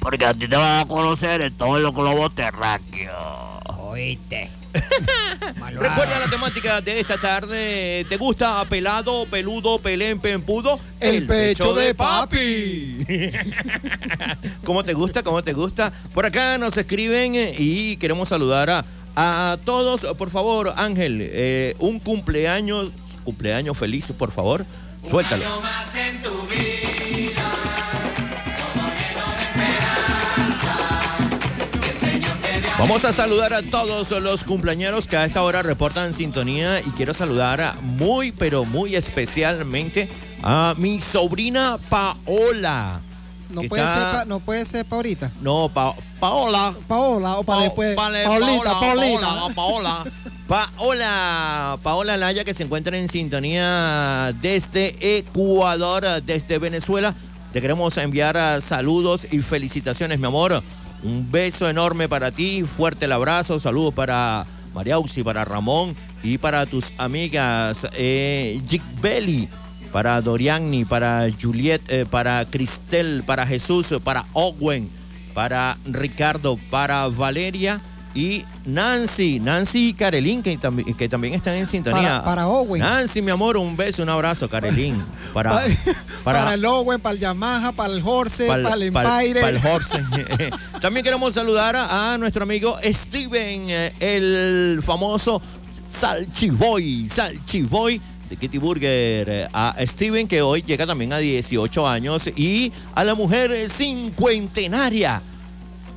Porque a ti te van a conocer en todos los globos terráqueos. Oíste. Recuerda la temática de esta tarde. ¿Te gusta pelado, peludo, pelén, pempudo? El pecho de papi. ¿Cómo te gusta? ¿Cómo te gusta? Por acá nos escriben y queremos saludar a, a todos. Por favor, Ángel, eh, un cumpleaños, cumpleaños feliz, por favor. Suéltalo. más en tu Vamos a saludar a todos los cumpleañeros que a esta hora reportan sintonía y quiero saludar a muy, pero muy especialmente a mi sobrina Paola. No puede, ser pa- no puede ser pa' ahorita. No, Pa- Paola. Paola o para Pa- después. vale, Paulita, Paola. Paola, Paola. Paola, Paola Laya que se encuentra en sintonía desde Ecuador, desde Venezuela. Te queremos enviar ah, saludos y felicitaciones, mi amor. Un beso enorme para ti, fuerte el abrazo, saludos para María Auxi, para Ramón y para tus amigas eh, Jick Belly, para Doriani, para Juliet, eh, para Cristel, para Jesús, para Owen, para Ricardo, para Valeria Y Nancy, Nancy y Carelín, que, tambi- que también están en sintonía. Para- para Owen. Nancy, mi amor, un beso, un abrazo, Carelín. Para, Para, para, el Owen, para el Yamaha, para el Horse, para el Empire. pa'l horse. También queremos saludar a, a nuestro amigo Steven, eh, el famoso Salchiboy, Salchiboy de Kitty Burger. A Steven, que hoy llega también a 18 años. Y a la mujer cincuentenaria.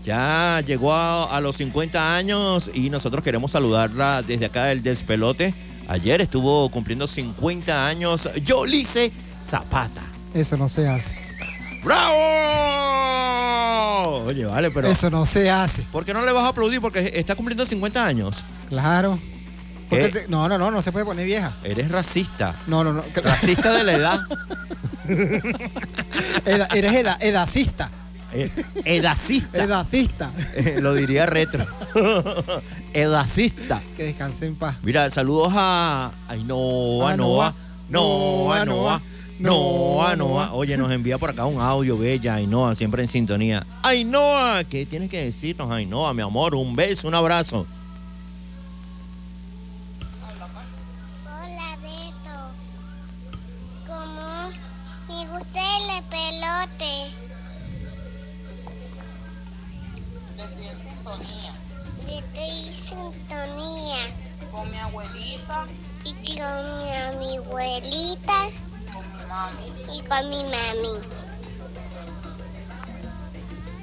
Ya llegó a, a los 50 años y nosotros queremos saludarla desde acá del despelote. Ayer estuvo cumpliendo 50 años Yolice Zapata. Eso no se hace. ¡Bravo! Oye, vale, pero. Eso no se hace. ¿Por qué no le vas a aplaudir? Porque está cumpliendo 50 años. Claro. Porque no, no, no, no se puede poner vieja. Eres racista. No, no, no. Racista de la edad. Eda- eres eda- edacista. Eh, edacista. Edacista. Eh, lo diría retro. edacista. Que descanse en paz. Mira, saludos a Ainhoa, A Noa. Noa. Noa, Noa. Noa, Noa. Oye, nos envía por acá un audio bella, Ainhoa, siempre en sintonía. Ainhoa, ¿qué tienes que decirnos, Ainhoa, mi amor? Un beso, un abrazo. Con mi, mi abuelita con mi mami. y con mi mami.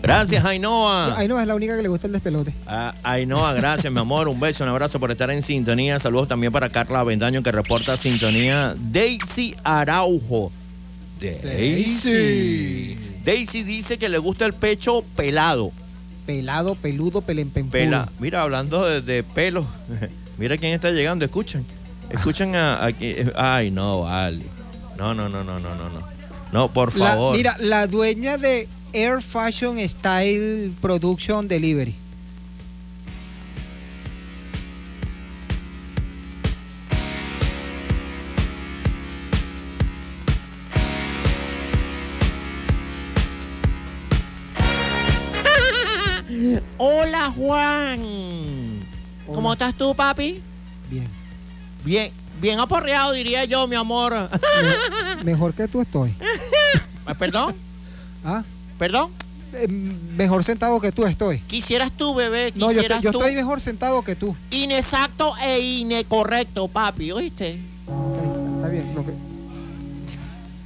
Gracias, Ainhoa. No es la única que le gusta el despelote. Ah, Ainhoa, gracias, mi amor. Un beso, un abrazo por estar en sintonía. Saludos también para Carla Avendaño, que reporta sintonía. Daisy Araujo. Daisy. Daisy dice que le gusta el pecho pelado. Pelado, peludo, pelempempudo. Pela. Mira, hablando de, de pelo. Mira quién está llegando. Escuchen. Escuchen a, a Ay, no, vale. No, no, no, no, no, no. No, no por La- favor. mira, la dueña de Air Fashion Style Production Delivery. Hola, Juan. ¿Cómo estás tú, papi? Bien. Bien, bien aporreado, diría yo, mi amor. Me- mejor que tú estoy. ¿Perdón? ¿Ah? ¿Perdón? Eh, mejor sentado que tú estoy. Quisieras tú, bebé, No, yo, quisieras estoy- yo tú. estoy mejor sentado que tú. Inexacto e incorrecto, papi, ¿oíste? Está bien. Lo que,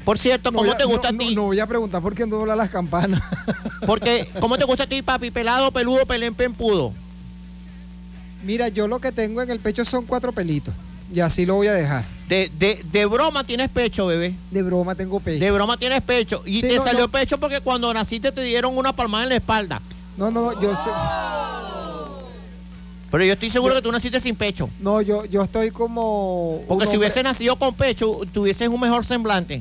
Por cierto, no ¿cómo voy a- te gusta no, a ti? No, no voy a preguntar por qué no dobla las campanas. Porque, ¿cómo te gusta a ti, papi? Pelado, peludo, pelén, pempudo. Mira, yo lo que tengo en el pecho son cuatro pelitos. Y así lo voy a dejar. De, de, de broma tienes pecho, bebé. De broma tengo pecho. De broma tienes pecho. Y Sí, te no, salió no. pecho porque cuando naciste te dieron una palmada en la espalda. No, no, yo sé. Pero yo estoy seguro que tú naciste sin pecho. No, yo, yo estoy como. Porque si hubiese nacido con pecho, tuvieses un mejor semblante.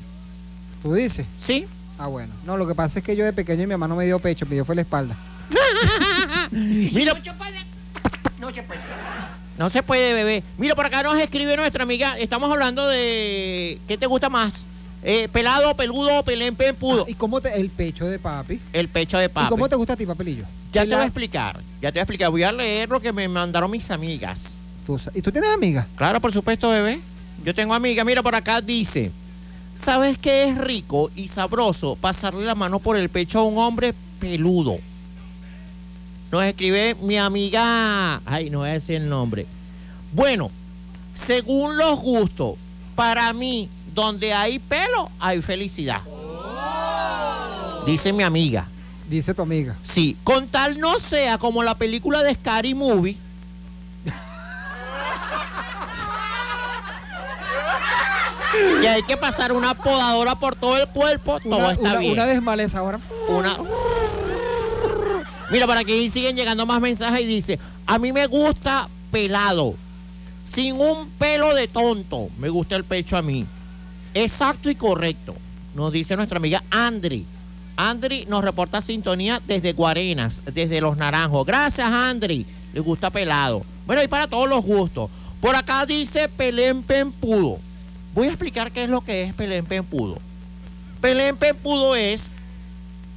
¿Tú dices? Sí. Ah, bueno. No, lo que pasa es que yo de pequeño mi mamá no me dio pecho, me dio fue la espalda. Mira. No puede. No se puede, bebé. Mira, por acá nos escribe nuestra amiga. Estamos hablando de. ¿Qué te gusta más? Eh, pelado, peludo, pelén, pempudo. ¿Y cómo te. El pecho de papi? El pecho de ¿Y papi. cómo te gusta a ti, papelillo? Ya te voy a explicar. Ya te voy a explicar. Voy a leer lo que me mandaron mis amigas. Tú ¿Y tú tienes amiga? Claro, por supuesto, bebé. Yo tengo amiga. Mira, por acá dice. ¿Sabes qué es rico y sabroso pasarle la mano por el pecho a un hombre peludo? Nos escribe mi amiga. Ay, no voy a decir el nombre. Bueno, según los gustos, para mí, donde hay pelo, hay felicidad. Dice mi amiga. Dice tu amiga. Sí, con tal no sea como la película de Scary Movie. que hay que pasar una podadora por todo el cuerpo, todo Una, está una, bien. una desmalezadora. Una- Mira, para aquí siguen llegando más mensajes y dice, a mí me gusta pelado, sin un pelo de tonto, me gusta el pecho a mí. Exacto y correcto, nos dice nuestra amiga Andri. Andri nos reporta sintonía desde Guarenas, desde Los Naranjos. Gracias, Andri. Le gusta pelado. Bueno, y para todos los gustos. Por acá dice Pelén Pempudo. Voy a explicar qué es lo que es Pelén Pempudo. Pelén Pempudo es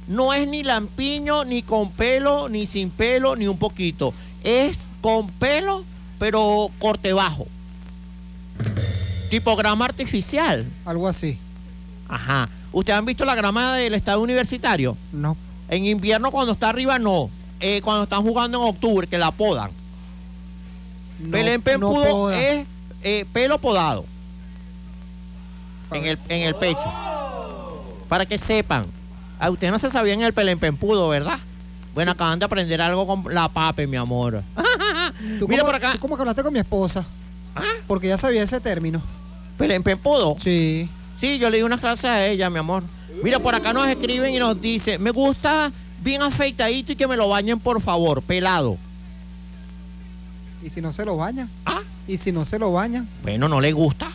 no es ni lampiño, ni con pelo, ni sin pelo, ni un poquito. es con pelo, pero corte bajo. Tipo grama artificial. Algo así. Ajá. ¿Ustedes han visto la grama del estado universitario? No. En invierno cuando está arriba no. Eh, cuando están jugando en octubre, que la podan. No, Pelén no es eh, pelo podado. En el, en el pecho. Para que sepan. A ustedes no se sabían el pelén pempudo, ¿verdad? Bueno, acaban de aprender algo con la pape, mi amor. ¿Tú Mira cómo- por acá. ¿tú ¿Cómo que hablaste con mi esposa? Porque ya sabía ese término. ¿Pelén pempudo? Sí. Sí, yo le di unas clases a ella, mi amor. Mira, por acá nos escriben y nos dice, me gusta bien afeitadito y que me lo bañen, por favor, pelado. ¿Y si no se lo bañan? ¿Ah? ¿Y si no se lo bañan? Bueno, no le gusta.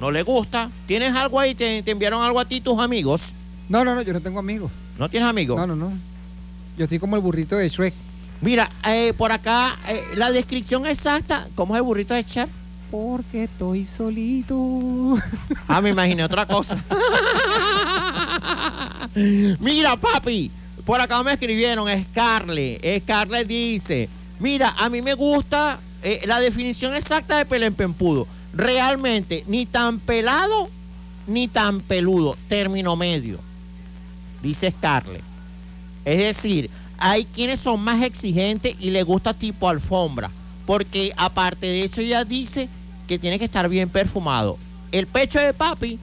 No le gusta. ¿Tienes algo ahí? ¿Te, te enviaron algo a ti tus amigos? No, no, no, yo no tengo amigos. ¿No tienes amigos? No, no, no. Yo estoy como el burrito de Shrek. Mira, eh, por acá, eh, la descripción exacta, ¿cómo es el burrito de Cher? Porque estoy solito. Ah, me imaginé otra cosa. Mira, papi, por acá me escribieron, Scarlett. Scarlett dice, mira, a mí me gusta eh, la definición exacta de pelempenpudo. Realmente, ni tan pelado, ni tan peludo, término medio. Dice Scarlett. Es decir, hay quienes son más exigentes y les gusta tipo alfombra. Porque aparte de eso, ella dice que tiene que estar bien perfumado. El pecho de papi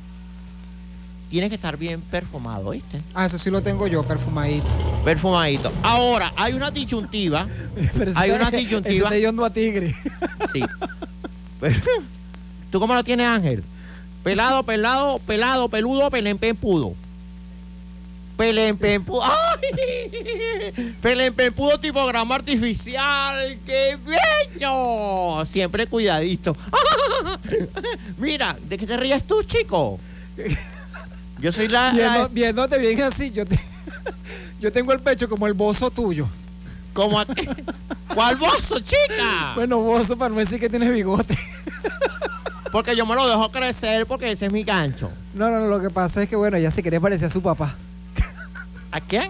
tiene que estar bien perfumado, ¿viste? Ah, eso sí lo tengo yo, perfumadito. Perfumadito. Ahora, hay una disyuntiva. hay una disyuntiva. Ese te a tigre. Sí. ¿Tú cómo lo tienes, Ángel? Pelado, pelado, pelado, peludo, pelempenpudo. Pelempenpudo. ¡Ay! Pelempenpudo tipo grama artificial. ¡Qué bello! Siempre cuidadito. Mira, ¿de qué te ríes tú, chico? Yo soy la... Viendo- la- viéndote bien así, yo, te- yo tengo el pecho como el bozo tuyo. ¿Cómo a qué? ¿Cuál bozo, chica? Bueno, bozo para no decir que tienes bigote. Porque yo me lo dejo crecer porque ese es mi gancho. No, no, no, lo que pasa es que, bueno, ella se quiere parecer a su papá. ¿A quién?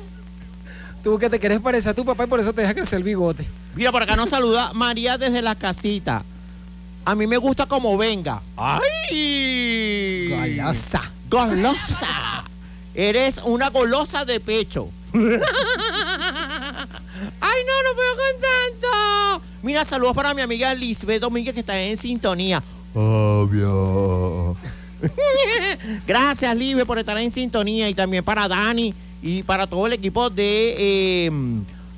Tú que te quieres parecer a tu papá y por eso te deja crecer el bigote. Mira, por acá nos saluda María desde la casita. A mí me gusta como venga. ¡Ay! Golosa. Golosa. Eres una golosa de pecho. ¡Ay, no, no puedo con tanto! Mira, saludos para mi amiga Lisbeth Domínguez que está en sintonía. Obvio. Gracias, Libre, por estar en sintonía y también para Dani y para todo el equipo de eh,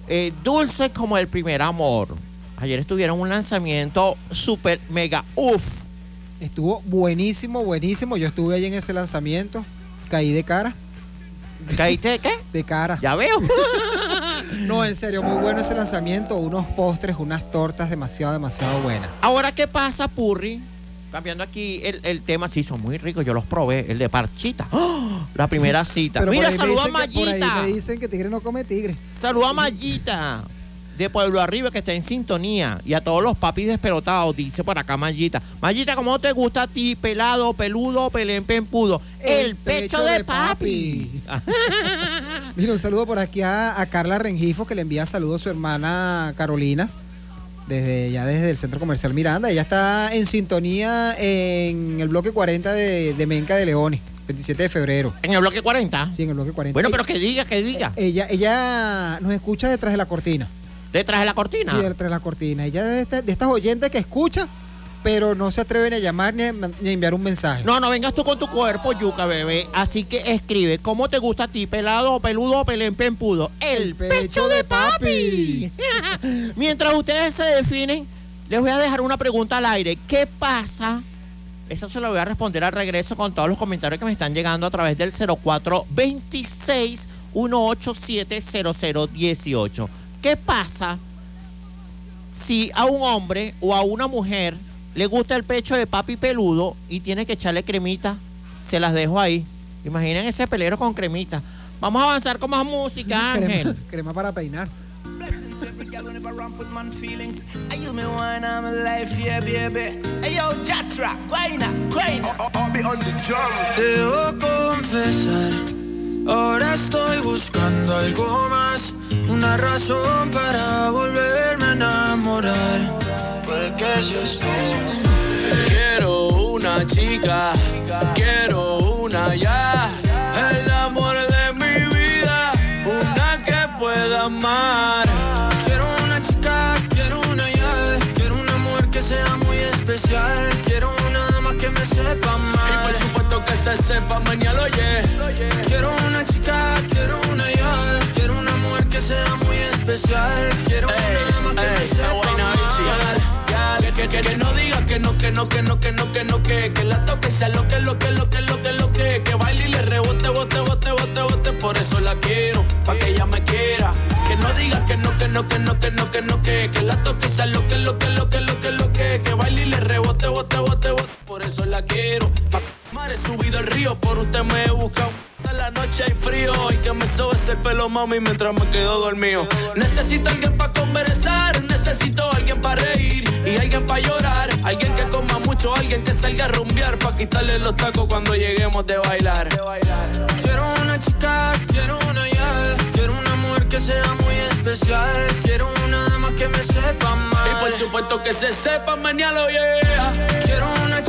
eh, Dulce como el primer amor. Ayer estuvieron un lanzamiento super mega uff. Estuvo buenísimo, buenísimo. Yo estuve ahí en ese lanzamiento. Caí de cara. ¿Caíste de qué? De cara. Ya veo. No, en serio, muy bueno ese lanzamiento. Unos postres, unas tortas demasiado, demasiado buenas. Ahora, ¿qué pasa, Purri? Cambiando aquí el, el tema, sí, son muy ricos. Yo los probé, el de parchita. ¡Oh! La primera cita. Pero Mira, saluda a Mayita. me dicen que tigre no come tigre. Saluda a Mayita de Pueblo Arriba que está en sintonía. Y a todos los papis despelotados, dice por acá Mayita. Mayita, ¿cómo te gusta a ti? Pelado, peludo, pelén, pempudo. El, pecho, de, papi. Mira, un saludo por aquí a, a Carla Rengifo que le envía saludos a su hermana Carolina. Desde ya desde el Centro Comercial Miranda. Ella está en sintonía en el bloque 40 de, de Menca de Leones, 27 de febrero. ¿En el bloque 40? Sí, en el bloque 40. Bueno, pero que diga, que diga. Ella, ella nos escucha detrás de la cortina. ¿Detrás de la cortina? Sí, detrás de la cortina. Ella de, esta- de estas oyentes que escucha, pero no se atreven a llamar ni a, ni a enviar un mensaje. No, no vengas tú con tu cuerpo, yuca, bebé. Así que escribe, ¿cómo te gusta a ti? Pelado, peludo, pelén, pempudo. El, pecho, de papi. Mientras ustedes se definen, les voy a dejar una pregunta al aire. ¿Qué pasa? Eso se lo voy a responder al regreso con todos los comentarios que me están llegando a través del 0426 187 0018. ¿Qué pasa si a un hombre o a una mujer le gusta el pecho de papi peludo y tiene que echarle cremita? Se las dejo ahí. Imaginen ese pelero con cremita. Vamos a avanzar con más música, Ángel. Crema, crema para peinar. Debo confesar, ahora estoy buscando algo más, una razón para volverme a enamorar. Puede que seas tú. Quiero una chica, quiero se sepa mañana, oye. Quiero una chica, quiero una ya. Quiero una mujer que sea muy especial. Quiero una que me sepa amar. Que, que, que no diga que no, que no, que no, que no, que no, que, que la toque sea lo que, lo que, lo que, lo que, lo que, que baile y le rebote, bote, bote, bote, bote, por eso la quiero, pa' que ella me quiera. Que no diga que no, que no, que no, que no, que no, que, que la toque sea lo que, lo que, lo que, lo que, lo que, que baile y le rebote, bote, bote, bote, por eso la quiero. Pa' he subido el río, por usted me he buscado. En la noche hay frío y que me sobes el pelo, mami, mientras me quedo dormido. Necesito alguien para conversar, necesito alguien para reír y alguien para llorar. Alguien que coma mucho, alguien que salga a rumbear para quitarle los tacos cuando lleguemos de bailar. Quiero una chica, quiero una ya. Quiero una mujer que sea muy especial. Quiero una dama que me sepa amar. Y por supuesto que se sepa mañana, yeah. Quiero una chica,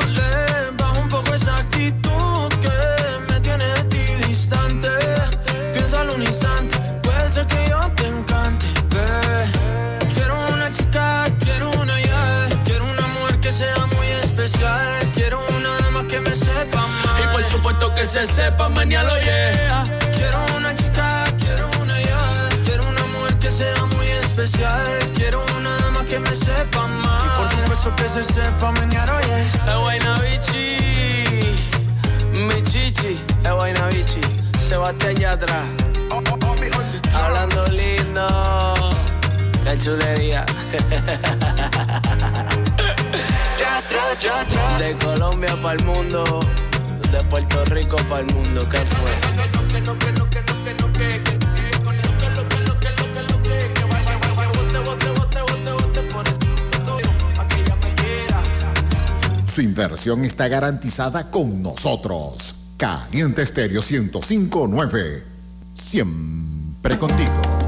Que se sepa mañana, yeah. Quiero una chica, quiero una ya. Quiero una mujer que sea muy especial. Quiero una dama que me sepa amar. Y por supuesto que se sepa mañana, oye. Es Guaynabichi, mi chichi, es Guaynabichi. Sebastián Yatra. Hablando lindo. Qué chulería. De Colombia para el mundo, de Puerto Rico para el mundo, ¿qué fue? Su inversión está garantizada con nosotros. Caliente Estéreo 1059. Siempre contigo.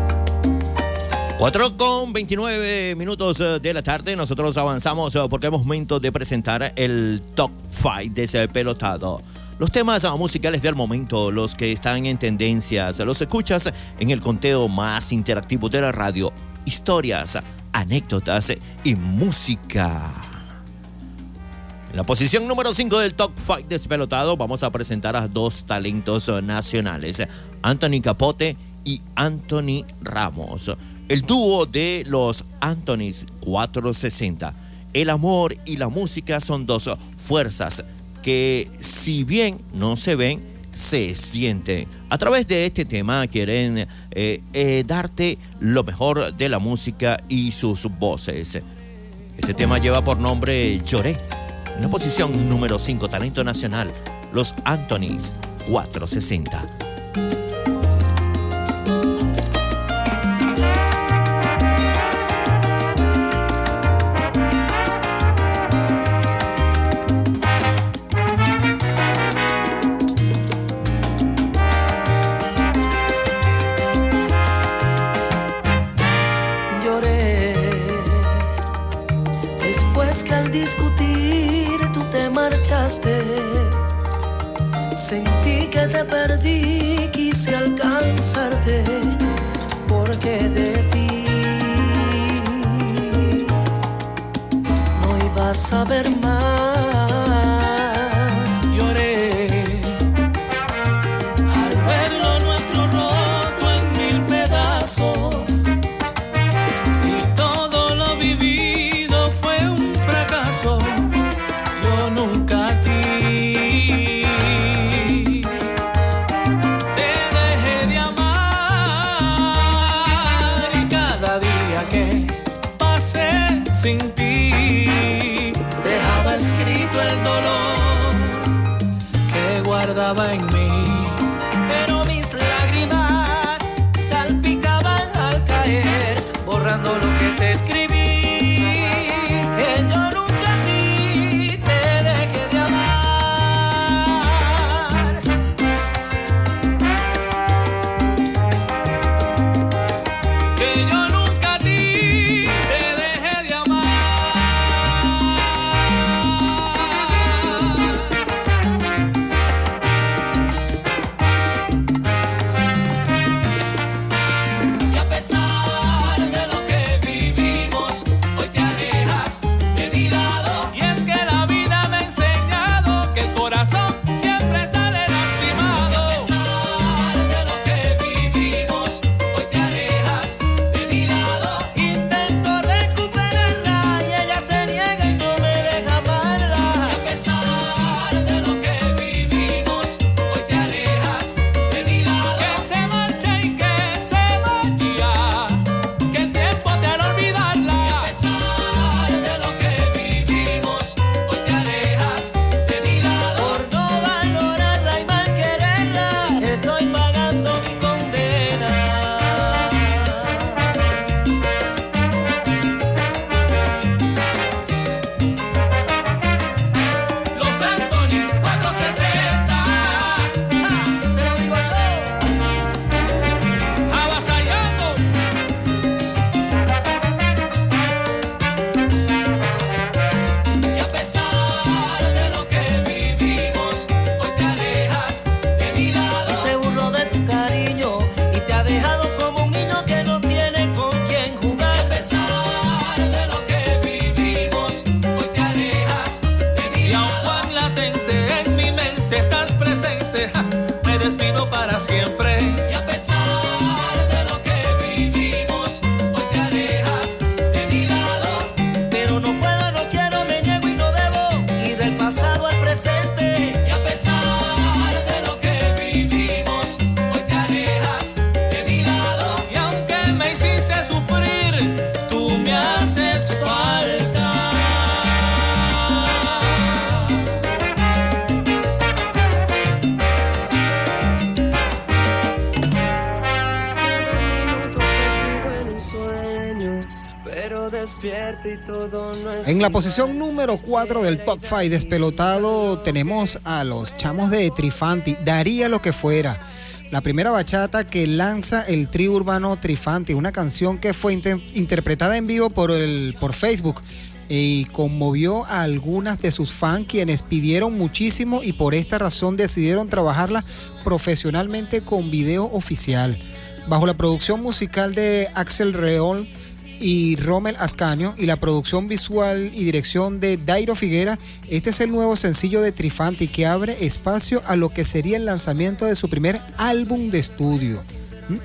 4 con 29 minutos eh, de la tarde, nosotros avanzamos eh, porque es momento de presentar el Top 5 de ese pelotado. Los temas ah, musicales del momento, los que están en tendencias, los escuchas en el conteo más interactivo de la radio. Historias, anécdotas y música. En la posición número 5 del Top 5 despelotado vamos a presentar a dos talentos eh, nacionales, Anthony Capote y Anthony Ramos. El dúo de los Anthony's 460. El amor y la música son dos fuerzas que si bien no se ven, se sienten. A través de este tema quieren eh, eh, darte lo mejor de la música y sus voces. Este tema lleva por nombre Lloré. En la posición número 5, talento nacional, los Anthony's 460. Posición número 4 del Top 5 despelotado tenemos a los chamos de Trifanti, Daría lo que fuera. La primera bachata que lanza el trío urbano Trifanti, una canción que fue inter- interpretada en vivo por, el, por Facebook y conmovió a algunas de sus fans quienes pidieron muchísimo y por esta razón decidieron trabajarla profesionalmente con video oficial. Bajo la producción musical de Axel Reol, y Rommel Ascanio y la producción visual y dirección de Dairo Figuera, este es el nuevo sencillo de Trifanti que abre espacio a lo que sería el lanzamiento de su primer álbum de estudio.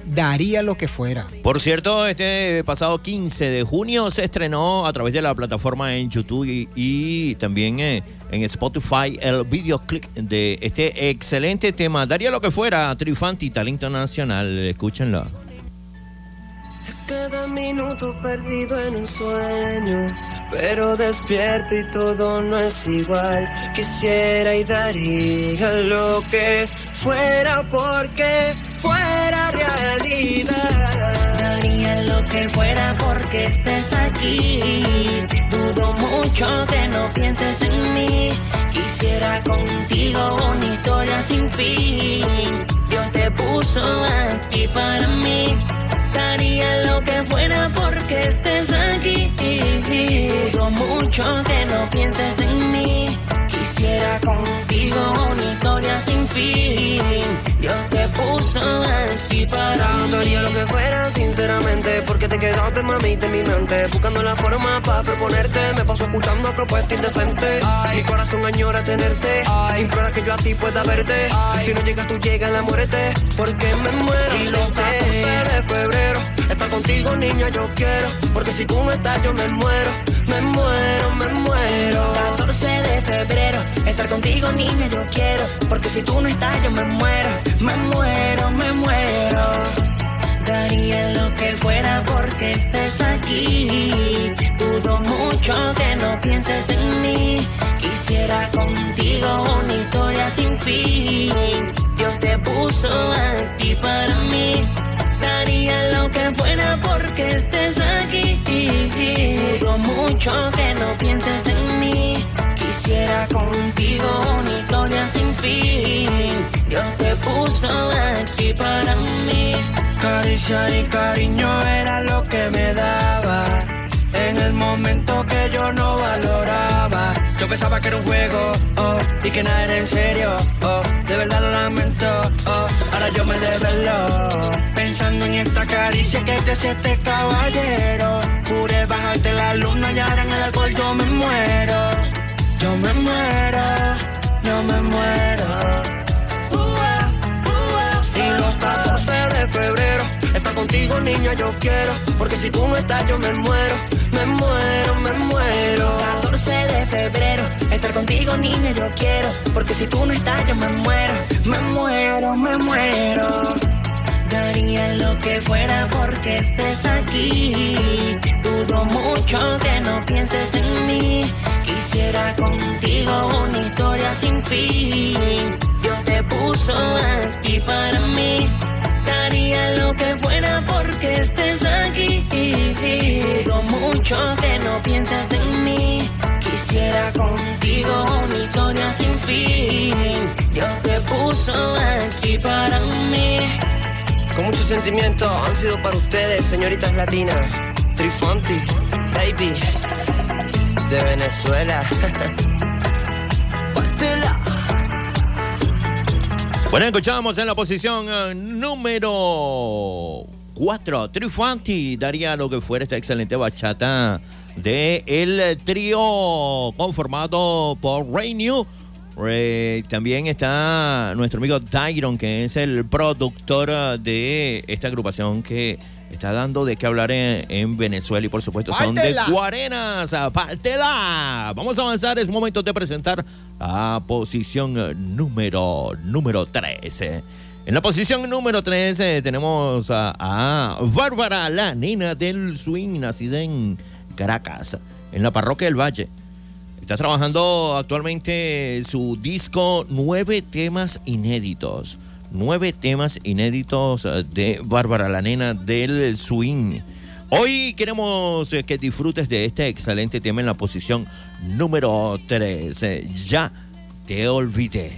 Daría lo que fuera. Por cierto, este pasado 15 de junio se estrenó a través de la plataforma en YouTube y, y también eh, en Spotify el videoclip de este excelente tema. Daría lo que fuera, Trifanti, talento nacional. Escúchenlo. Cada minuto perdido en un sueño, pero despierto y todo no es igual. Quisiera y daría lo que fuera porque fuera realidad. Daría lo que fuera porque estés aquí. Dudo mucho que no pienses en mí. Quisiera contigo una historia sin fin. Dios te puso aquí para mí. Daría lo que fuera porque estés aquí. Dudo mucho que no pienses en mí. Quisiera contigo una historia sin fin. Dios te puso aquí para mí. Daría lo que fuera, sinceramente, porque te quedaste mamita en mi mente. Buscando la forma para proponerte. Me paso escuchando propuestas indecentes. Mi corazón añora tenerte. Implora que yo a ti pueda verte. Si no llegas, tú llegas la muerte. Porque me muero. Y los 14 de febrero, estar contigo, niña, yo quiero. Porque si tú no estás, yo me muero. Me muero, me muero. 14 de febrero, estar contigo niña yo quiero, porque si tú no estás yo me muero, me muero, me muero. Daría lo que fuera porque estés aquí. Dudo mucho que no pienses en mí. Quisiera contigo una historia sin fin. Dios te puso aquí para mí. Daría lo que fuera porque estés aquí. Dudo mucho que no pienses en mí. Contigo una historia sin fin. Dios te puso aquí para mí. Caricia y cariño era lo que me daba. En el momento que yo no valoraba. Yo pensaba que era un juego, oh, y que nada era en serio, oh. De verdad lo lamento, oh. Ahora yo me develo. Pensando en esta caricia que te hace este caballero. Juré bajarte la luna y ahora en el alcohol yo me muero. Yo me muero, yo me muero. Y los 14 de febrero, estar contigo, niña, yo quiero. Porque si tú no estás, yo me muero, me muero, me muero. 14 de febrero, estar contigo niña yo quiero, porque si tú no estás yo me muero, me muero, me muero. Daría lo que fuera porque estés aquí. Dudo mucho que no pienses en mí. Quisiera contigo una historia sin fin. Dios te puso aquí para mí. Daría lo que fuera porque estés aquí. Dudo mucho que no pienses en mí. Quisiera contigo una historia sin fin. Dios te puso aquí para mí. Con mucho sentimiento han sido para ustedes, señoritas latinas. Trifonti, baby, de Venezuela. Bueno, escuchábamos en la posición eh, número 4, Trifanti daría lo que fuera esta excelente bachata de el trío conformado por Ray New, Eh, también está nuestro amigo Tyron, que es el productor ah, de esta agrupación que está dando de qué hablar en, en Venezuela y por supuesto son de ¡Pártela! Guarenas. ¡Pártela! Vamos a avanzar, es momento de presentar a posición eh, número, número 13. En la posición número 13 tenemos a, a Bárbara, la nena del swing, nacida en Caracas, en la parroquia del Valle. Está trabajando actualmente su disco Nueve temas inéditos. Nueve temas inéditos eh, de Bárbara la nena del swing. Hoy queremos eh, que disfrutes de este excelente tema en la posición número 3. Eh, Ya te olvidé.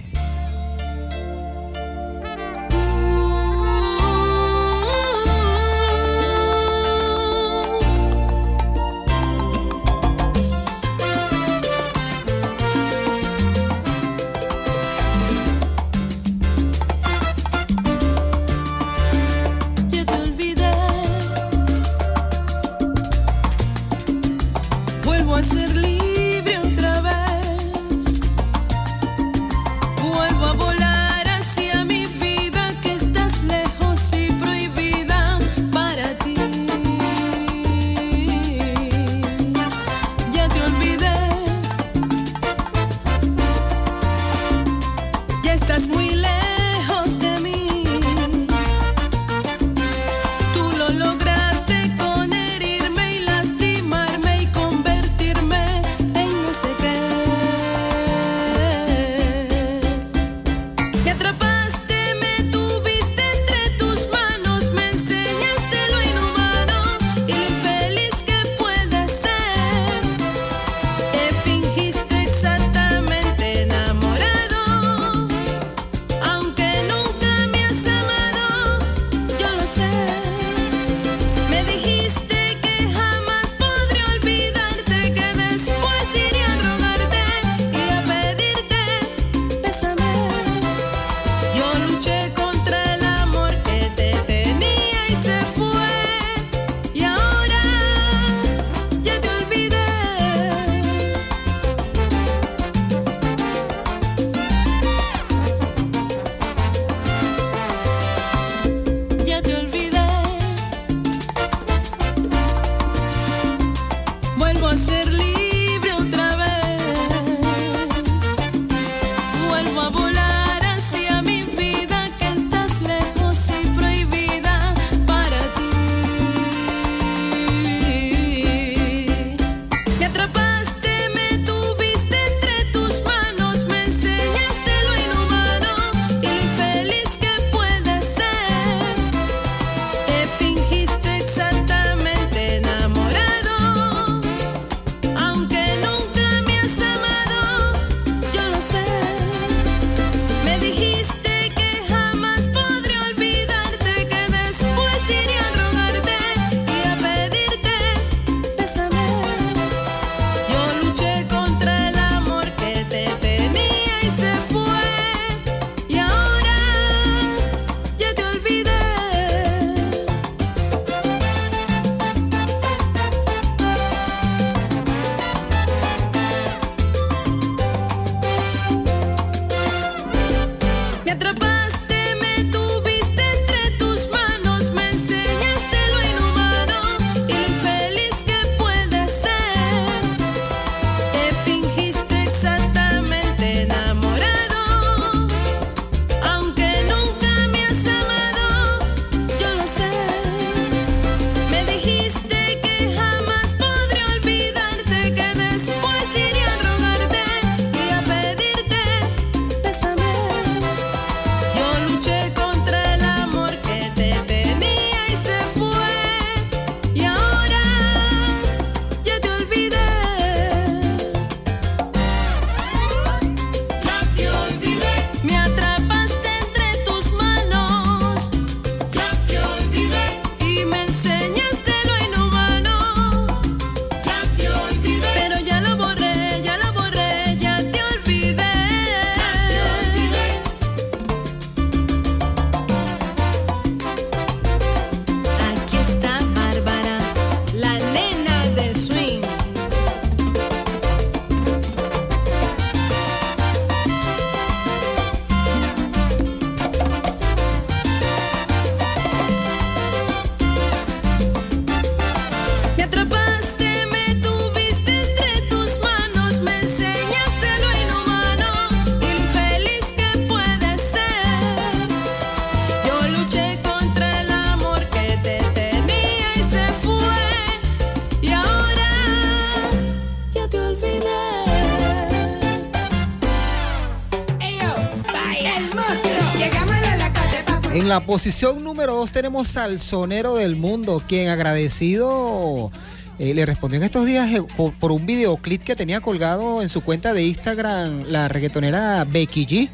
La posición número 2 tenemos al sonero del mundo, quien agradecido eh, le respondió en estos días eh, por, por un videoclip que tenía colgado en su cuenta de Instagram la reggaetonera Becky G.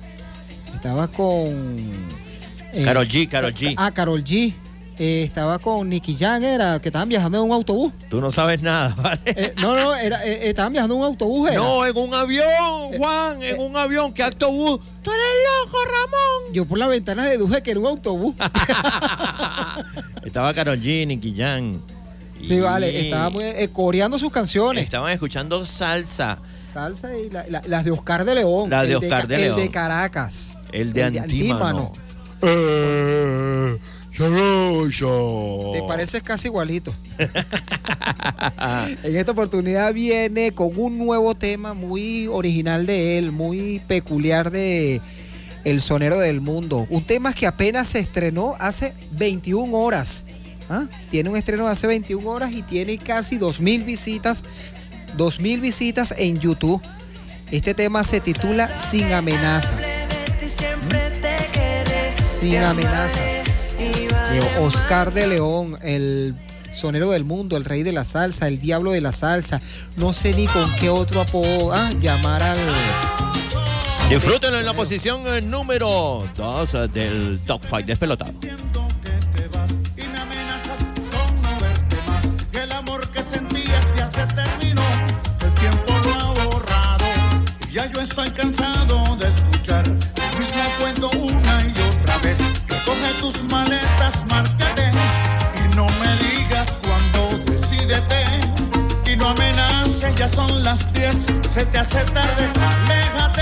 Estaba con... eh, G, Karol G. Ah, Carol G. Eh, estaba con Nicky Jam, era que estaban viajando en un autobús. Tú no sabes nada, ¿vale? Eh, no, no, era, eh, estaban viajando en un autobús. era. No, en un avión, Juan, en un avión. ¿Qué autobús? ¡Tú eres loco, Ramón! Yo por la ventana deduje que era un autobús. Estaba Karol G, Nicky Jam. sí, Y vale, estaba muy, eh, coreando sus canciones. Estaban escuchando salsa. Salsa y la- la- las de Oscar de León. Las de el Oscar de el León. de Caracas. El de Antímano. Te pareces casi igualito. en esta oportunidad viene con un nuevo tema muy original de él, muy peculiar de El Sonero del Mundo. Un tema que apenas se estrenó hace 21 horas. ¿Ah? Tiene un estreno de hace 21 horas y tiene casi 2.000 visitas. 2.000 visitas en YouTube. Este tema se titula Sin amenazas. ¿Mm? Sin amenazas Oscar de León, el sonero del mundo, el rey de la salsa, el diablo de la salsa. No sé ni con qué otro apodo ah, llamar al. Disfrútenlo en la posición eh, número 2 del Top 5 despelotado. Que el amor que sentías ya se terminó, el tiempo lo ha borrado. Y ya yo estoy cansado de escuchar el mismo cuento una y otra vez. Recoge tus maletas, se te hace tarde, aléjate.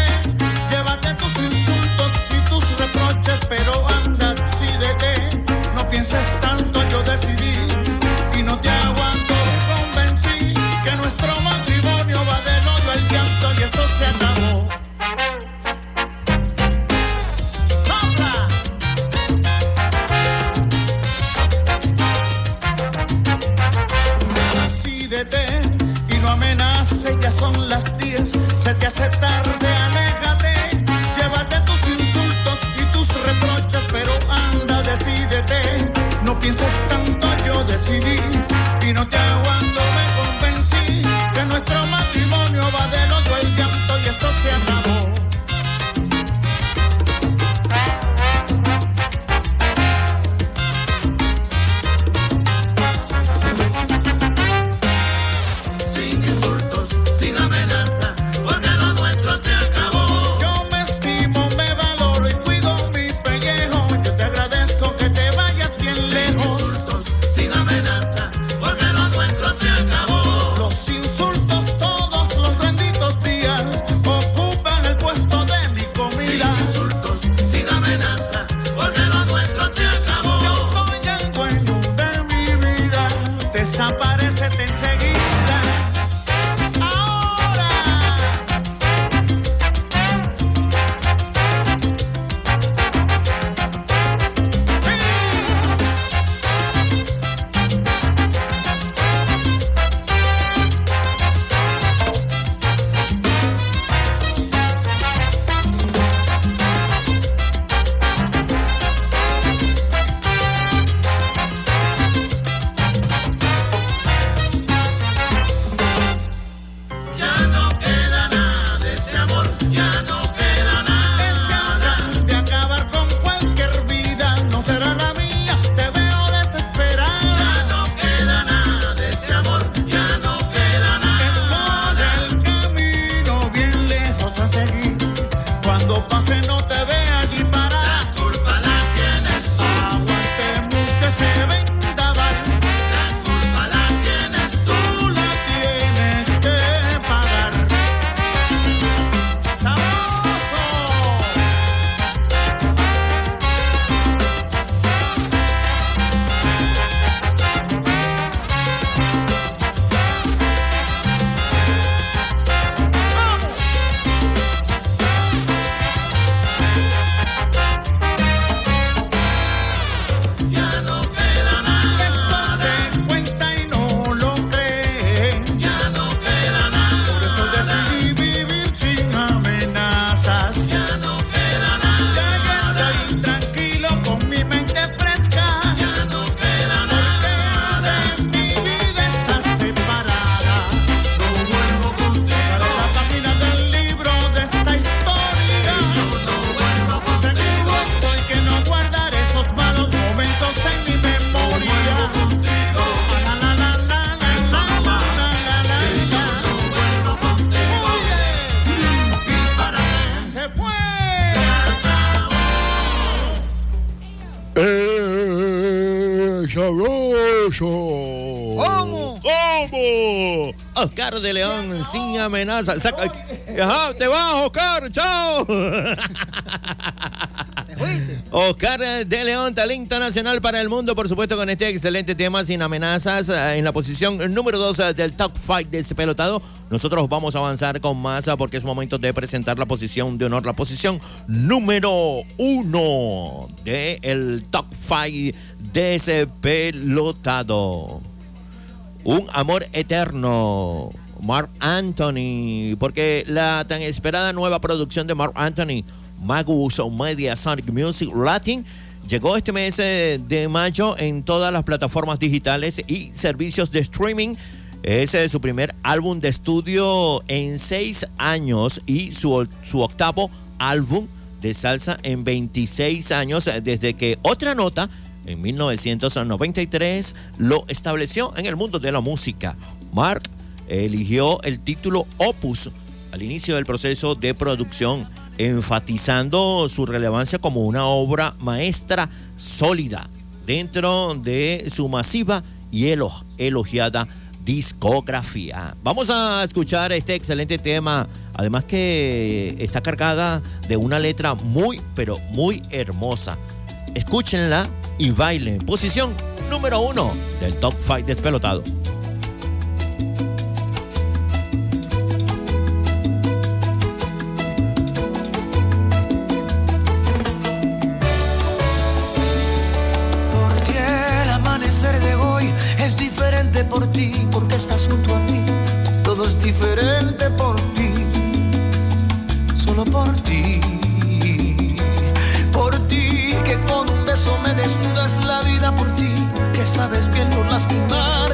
Sabroso. ¿Cómo? ¿Cómo? Oscar de León sin amenaza. Saca- Ajá, te vas, Oscar. Chao. Oscar de León, talento nacional para el mundo, por supuesto, con este excelente tema sin amenazas. eh, En la posición número 2 del Top Fight de este pelotado. Nosotros vamos a avanzar con más ah, porque es momento de presentar la posición de honor, la posición número 1 del Top Fight de ese pelotado. Un amor eterno. Mark Anthony. Porque la tan esperada nueva producción de Mark Anthony, Magus Media Sonic Music Latin, llegó este mes eh, de mayo en todas las plataformas digitales y servicios de streaming. Es su primer álbum de estudio en seis años y su, su octavo álbum de salsa en 26 años eh, desde que otra nota en 1993 lo estableció en el mundo de la música. Mark eligió el título Opus al inicio del proceso de producción, enfatizando su relevancia como una obra maestra sólida dentro de su masiva y elo- elogiada discografía. Vamos a escuchar este excelente tema, además que está cargada de una letra muy, pero muy hermosa. Escúchenla y bailen. Posición número uno del Top 5 despelotado. Sabes bien no lastimar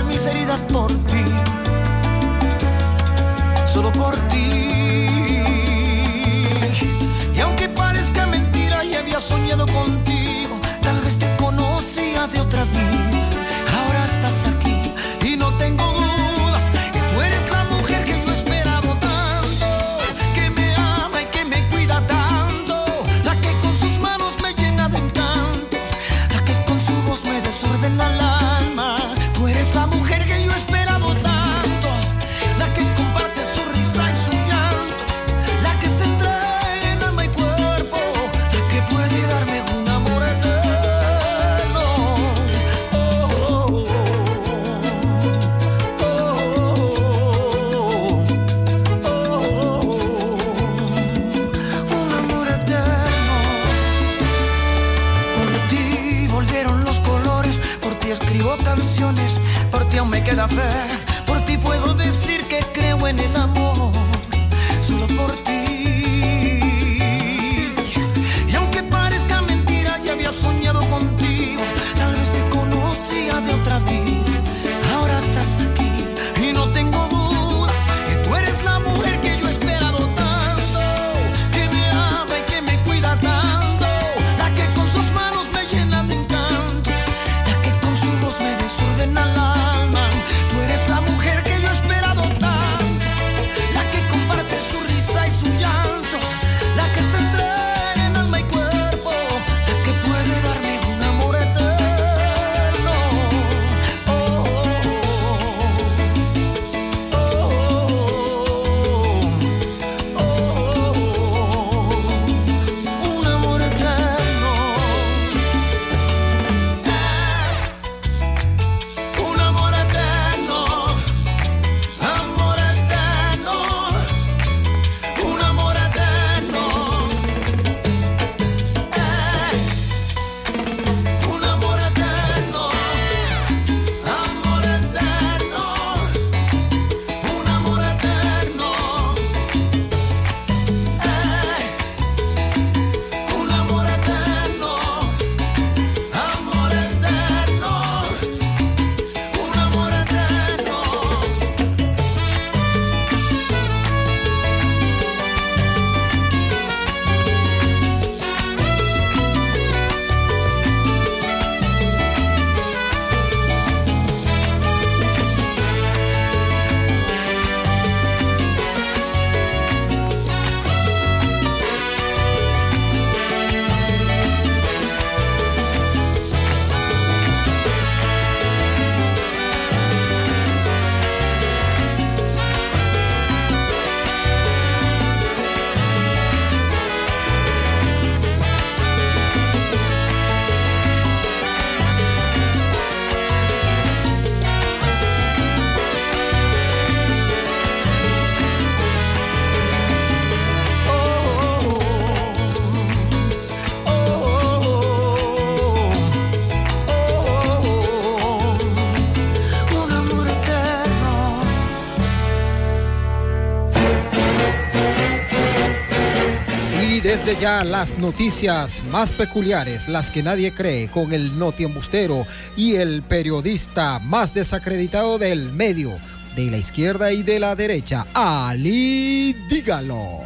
ya las noticias más peculiares, las que nadie cree, con el notiembustero y el periodista más desacreditado del medio, de la izquierda y de la derecha, Ali Dígalo.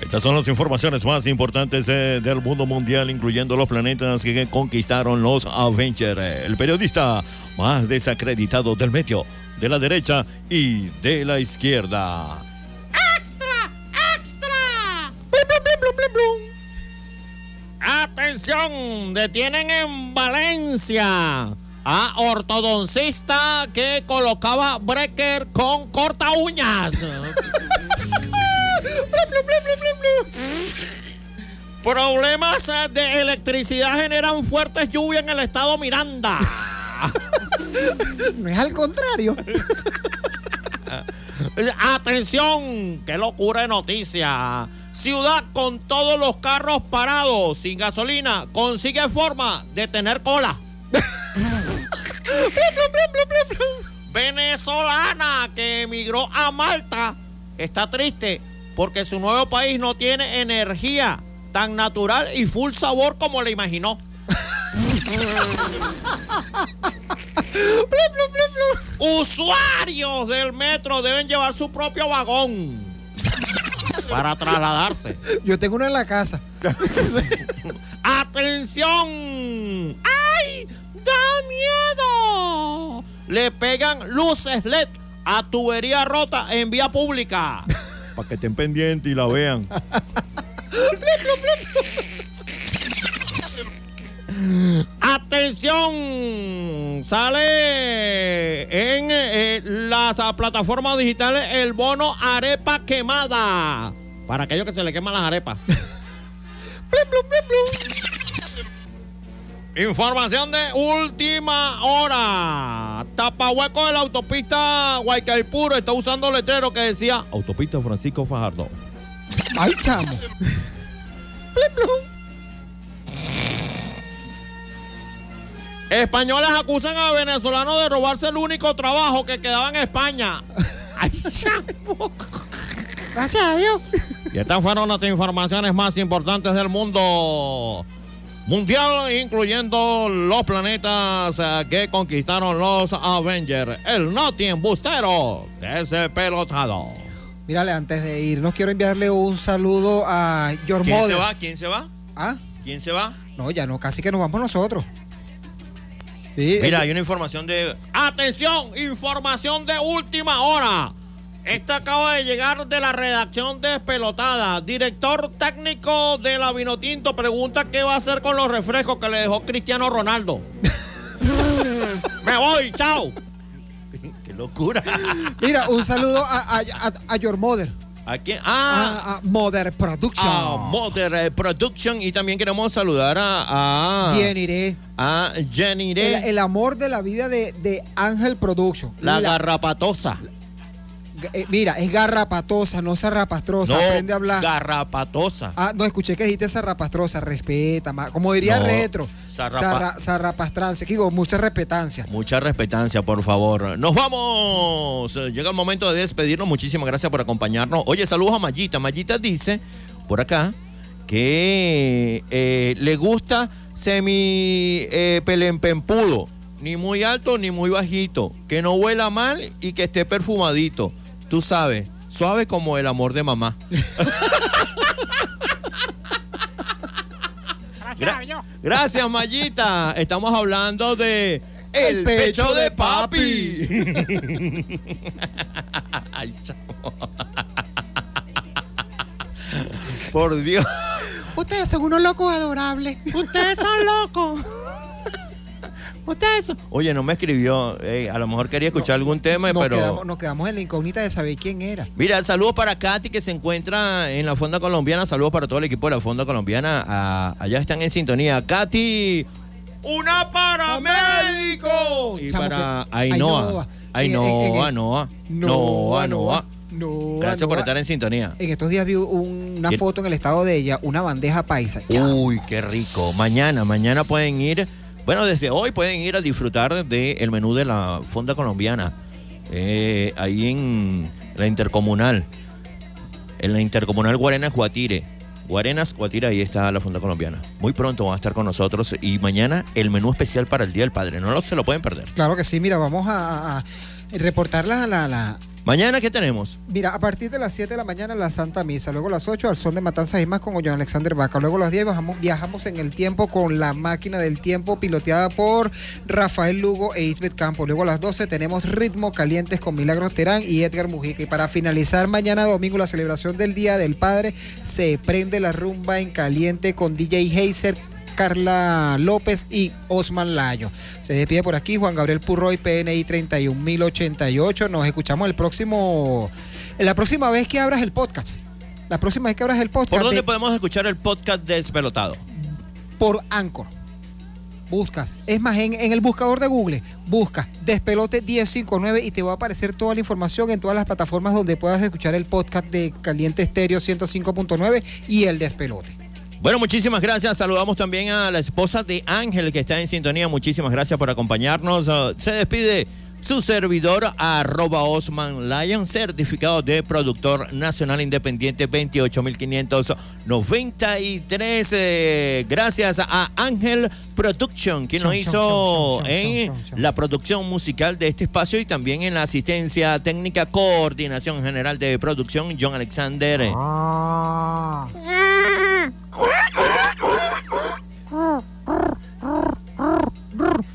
Estas son las informaciones más importantes eh, del mundo mundial, incluyendo los planetas que conquistaron los Avengers. El periodista más desacreditado del medio, de la derecha y de la izquierda. Detienen en Valencia a ortodoncista que colocaba breaker con corta uñas. Problemas de electricidad generan fuertes lluvias en el estado Miranda. No es al contrario. Atención, qué locura de noticia. Ciudad con todos los carros parados, sin gasolina, consigue forma de tener cola. Venezolana que emigró a Malta está triste porque su nuevo país no tiene energía tan natural y full sabor como le imaginó. Usuarios del metro deben llevar su propio vagón para trasladarse. Yo tengo uno en la casa. ¡Atención! ¡Ay! ¡Da miedo! Le pegan luces LED a tubería rota en vía pública. Para que estén pendientes y la vean. ¡Atención! Sale en eh, las plataformas digitales el bono arepa quemada. Para aquellos que se le queman las arepas. Información de última hora. Tapahueco de la autopista Guaycaipuro está usando letrero que decía Autopista Francisco Fajardo. ¡Ay, chamo! Españoles acusan a venezolanos de robarse el único trabajo que quedaba en España. ¡Ay, chamo! Gracias a Dios. Y estas fueron las informaciones más importantes del mundo mundial, incluyendo los planetas eh, que conquistaron los Avengers. El Noti Bustero de ese pelotado. Mírale, antes de irnos, quiero enviarle un saludo a Your ¿Quién Mother. se va? ¿Quién se va? ¿Ah? ¿Quién se va? No, ya no, casi que nos vamos nosotros. Sí, Mira, hay una información de. ¡Atención! Información de última hora. Esta acaba de llegar de la redacción despelotada. Director técnico de la Vinotinto pregunta qué va a hacer con los refrescos que le dejó Cristiano Ronaldo. Me voy, chao. qué locura. Mira, un saludo a, a, a- a Your Mother. ¿A quién? Ah, A, a Mother Production. a Mother eh, Production. Y también queremos saludar a. a Jenny Re. A Jenny El, Re, el amor de la vida de, de Ángel Production. la La- garrapatosa. Eh, mira, es garrapatosa, no zarrapastrosa. No, aprende a hablar. garrapatosa. Ah, no, escuché que dijiste zarrapastrosa, respeta, como diría No, retro. zarrapa- Zarra- Zarrapastrancia, digo, mucha respetancia. Mucha respetancia, por favor. Nos vamos. Llega el momento de despedirnos. Muchísimas gracias por acompañarnos. Oye, saludos a Mayita. Mayita dice por acá que eh, le gusta semi eh, pelempempudo. Ni muy alto ni muy bajito. Que no huela mal y que esté perfumadito. Tú sabes, suave como el amor de mamá. Gracias a Dios. Gracias, Mayita. Estamos hablando de el, El pecho, pecho de de papi. Ay. Por Dios. Ustedes son unos locos adorables. Ustedes son locos. Ustedes son- Oye, no me escribió. Ey, a lo mejor quería escuchar algún tema, Nos, pero. quedamos, nos quedamos en la incógnita de saber quién era. Mira, saludos para Katy que se encuentra en la Fonda Colombiana. Saludos para todo el equipo de la Fonda Colombiana. Ah, allá están en sintonía. Katy, una para México. Y Chamo, para Ainhoa. Ainhoa. Noa. Noa, Noa. No, Gracias no, por estar en sintonía. En estos días vi un- una foto en el estado de ella, una bandeja paisa. Uy, qué rico. Mañana, mañana pueden ir. Bueno, desde hoy pueden ir a disfrutar del menú de la Fonda Colombiana. eh, ahí en la Intercomunal. en la Intercomunal Guarenas Guatire. Guarenas Guatire, ahí está la Funda Colombiana. Muy pronto va a estar con nosotros y mañana el menú especial para el Día del Padre. No lo, se lo pueden perder. Claro que sí, mira, vamos a, a- a reportar la, la, la- Mañana, ¿qué tenemos? Mira, a partir de las 7 de la mañana la Santa Misa, luego a las 8 al son de Matanzas y más con John Alexander Vaca, luego a las 10 bajamos, viajamos en el tiempo con la máquina del tiempo piloteada por Rafael Lugo e Isbeth Campo, luego a las 12 tenemos Ritmo Calientes con Milagros Terán y Edgar Mujica. Y para finalizar mañana domingo la celebración del Día del Padre se prende la rumba en caliente con DJ Heiser Carla López y Osman Layo. Se despide por aquí Juan Gabriel Purroy, PNI 31088. Nos escuchamos el próximo, la próxima vez que abras el podcast. La próxima vez que abras el podcast. ¿Por dónde de- podemos escuchar el podcast de Despelotado? por Anchor. Buscas. Es más, en, en el buscador de Google, busca Despelote 1059 y te va a aparecer toda la información en todas las plataformas donde puedas escuchar el podcast de Caliente Estéreo 105.9 y el Despelote. Bueno, muchísimas gracias. Saludamos también a la esposa de Ángel que está en sintonía. Muchísimas gracias por acompañarnos. Uh, se despide su servidor, arroba Osman Lion, certificado de productor nacional independiente 28593. Eh, gracias a Ángel Production, quien nos hizo en la producción musical de este espacio y también en la asistencia técnica, coordinación general de producción, John Alexander. eh, Y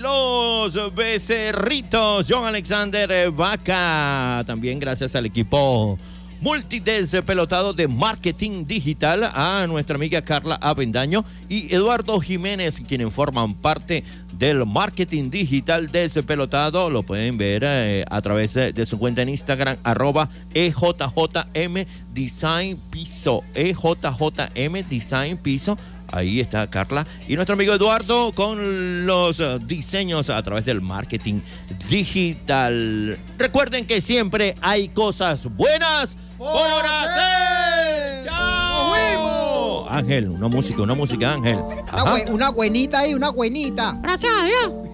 los becerritos, John Alexander Vaca. También gracias al equipo multidespelotado de marketing digital, a nuestra amiga Carla Avendaño y Eduardo Jiménez, quienes forman parte del marketing digital despelotado. Lo pueden ver eh, a través de, de su cuenta en Instagram, arroba EJJM Design Piso. EJJM Design Piso. Ahí está Carla. Y nuestro amigo Eduardo con los eh, diseños a través del marketing digital. Recuerden que siempre hay cosas buenas por hacer. ¡Chao! Ángel, una música, una música, Ángel. Una, Ajá. bue- una buenita ahí, una buenita. Gracias a Dios.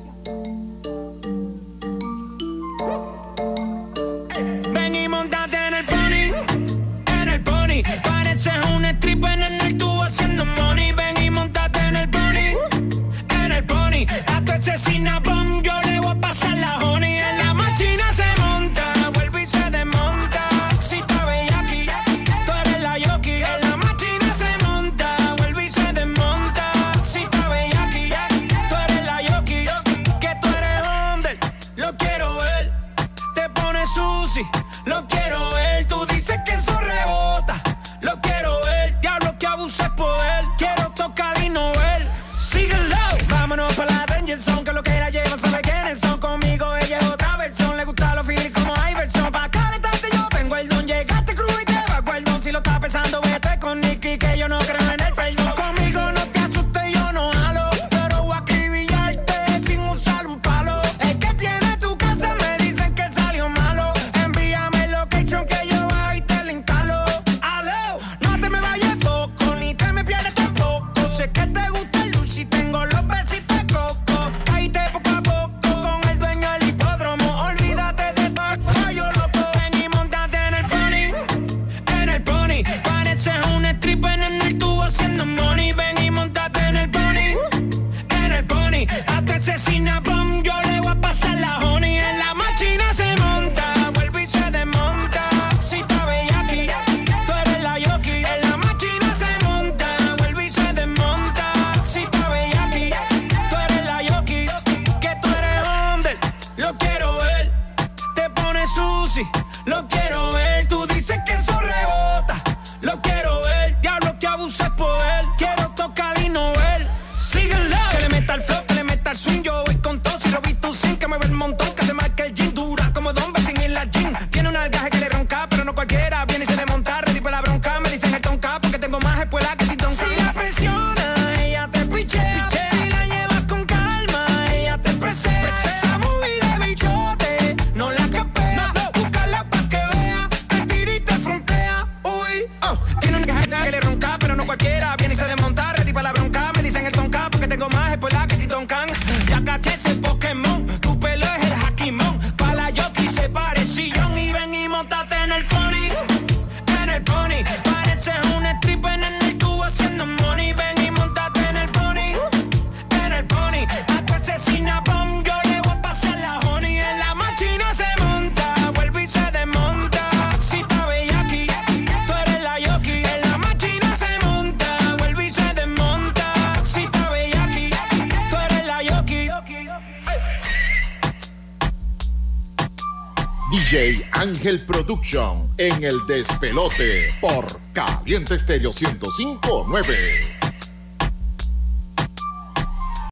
Ángel Production en el despelote por Caliente Estéreo 1059.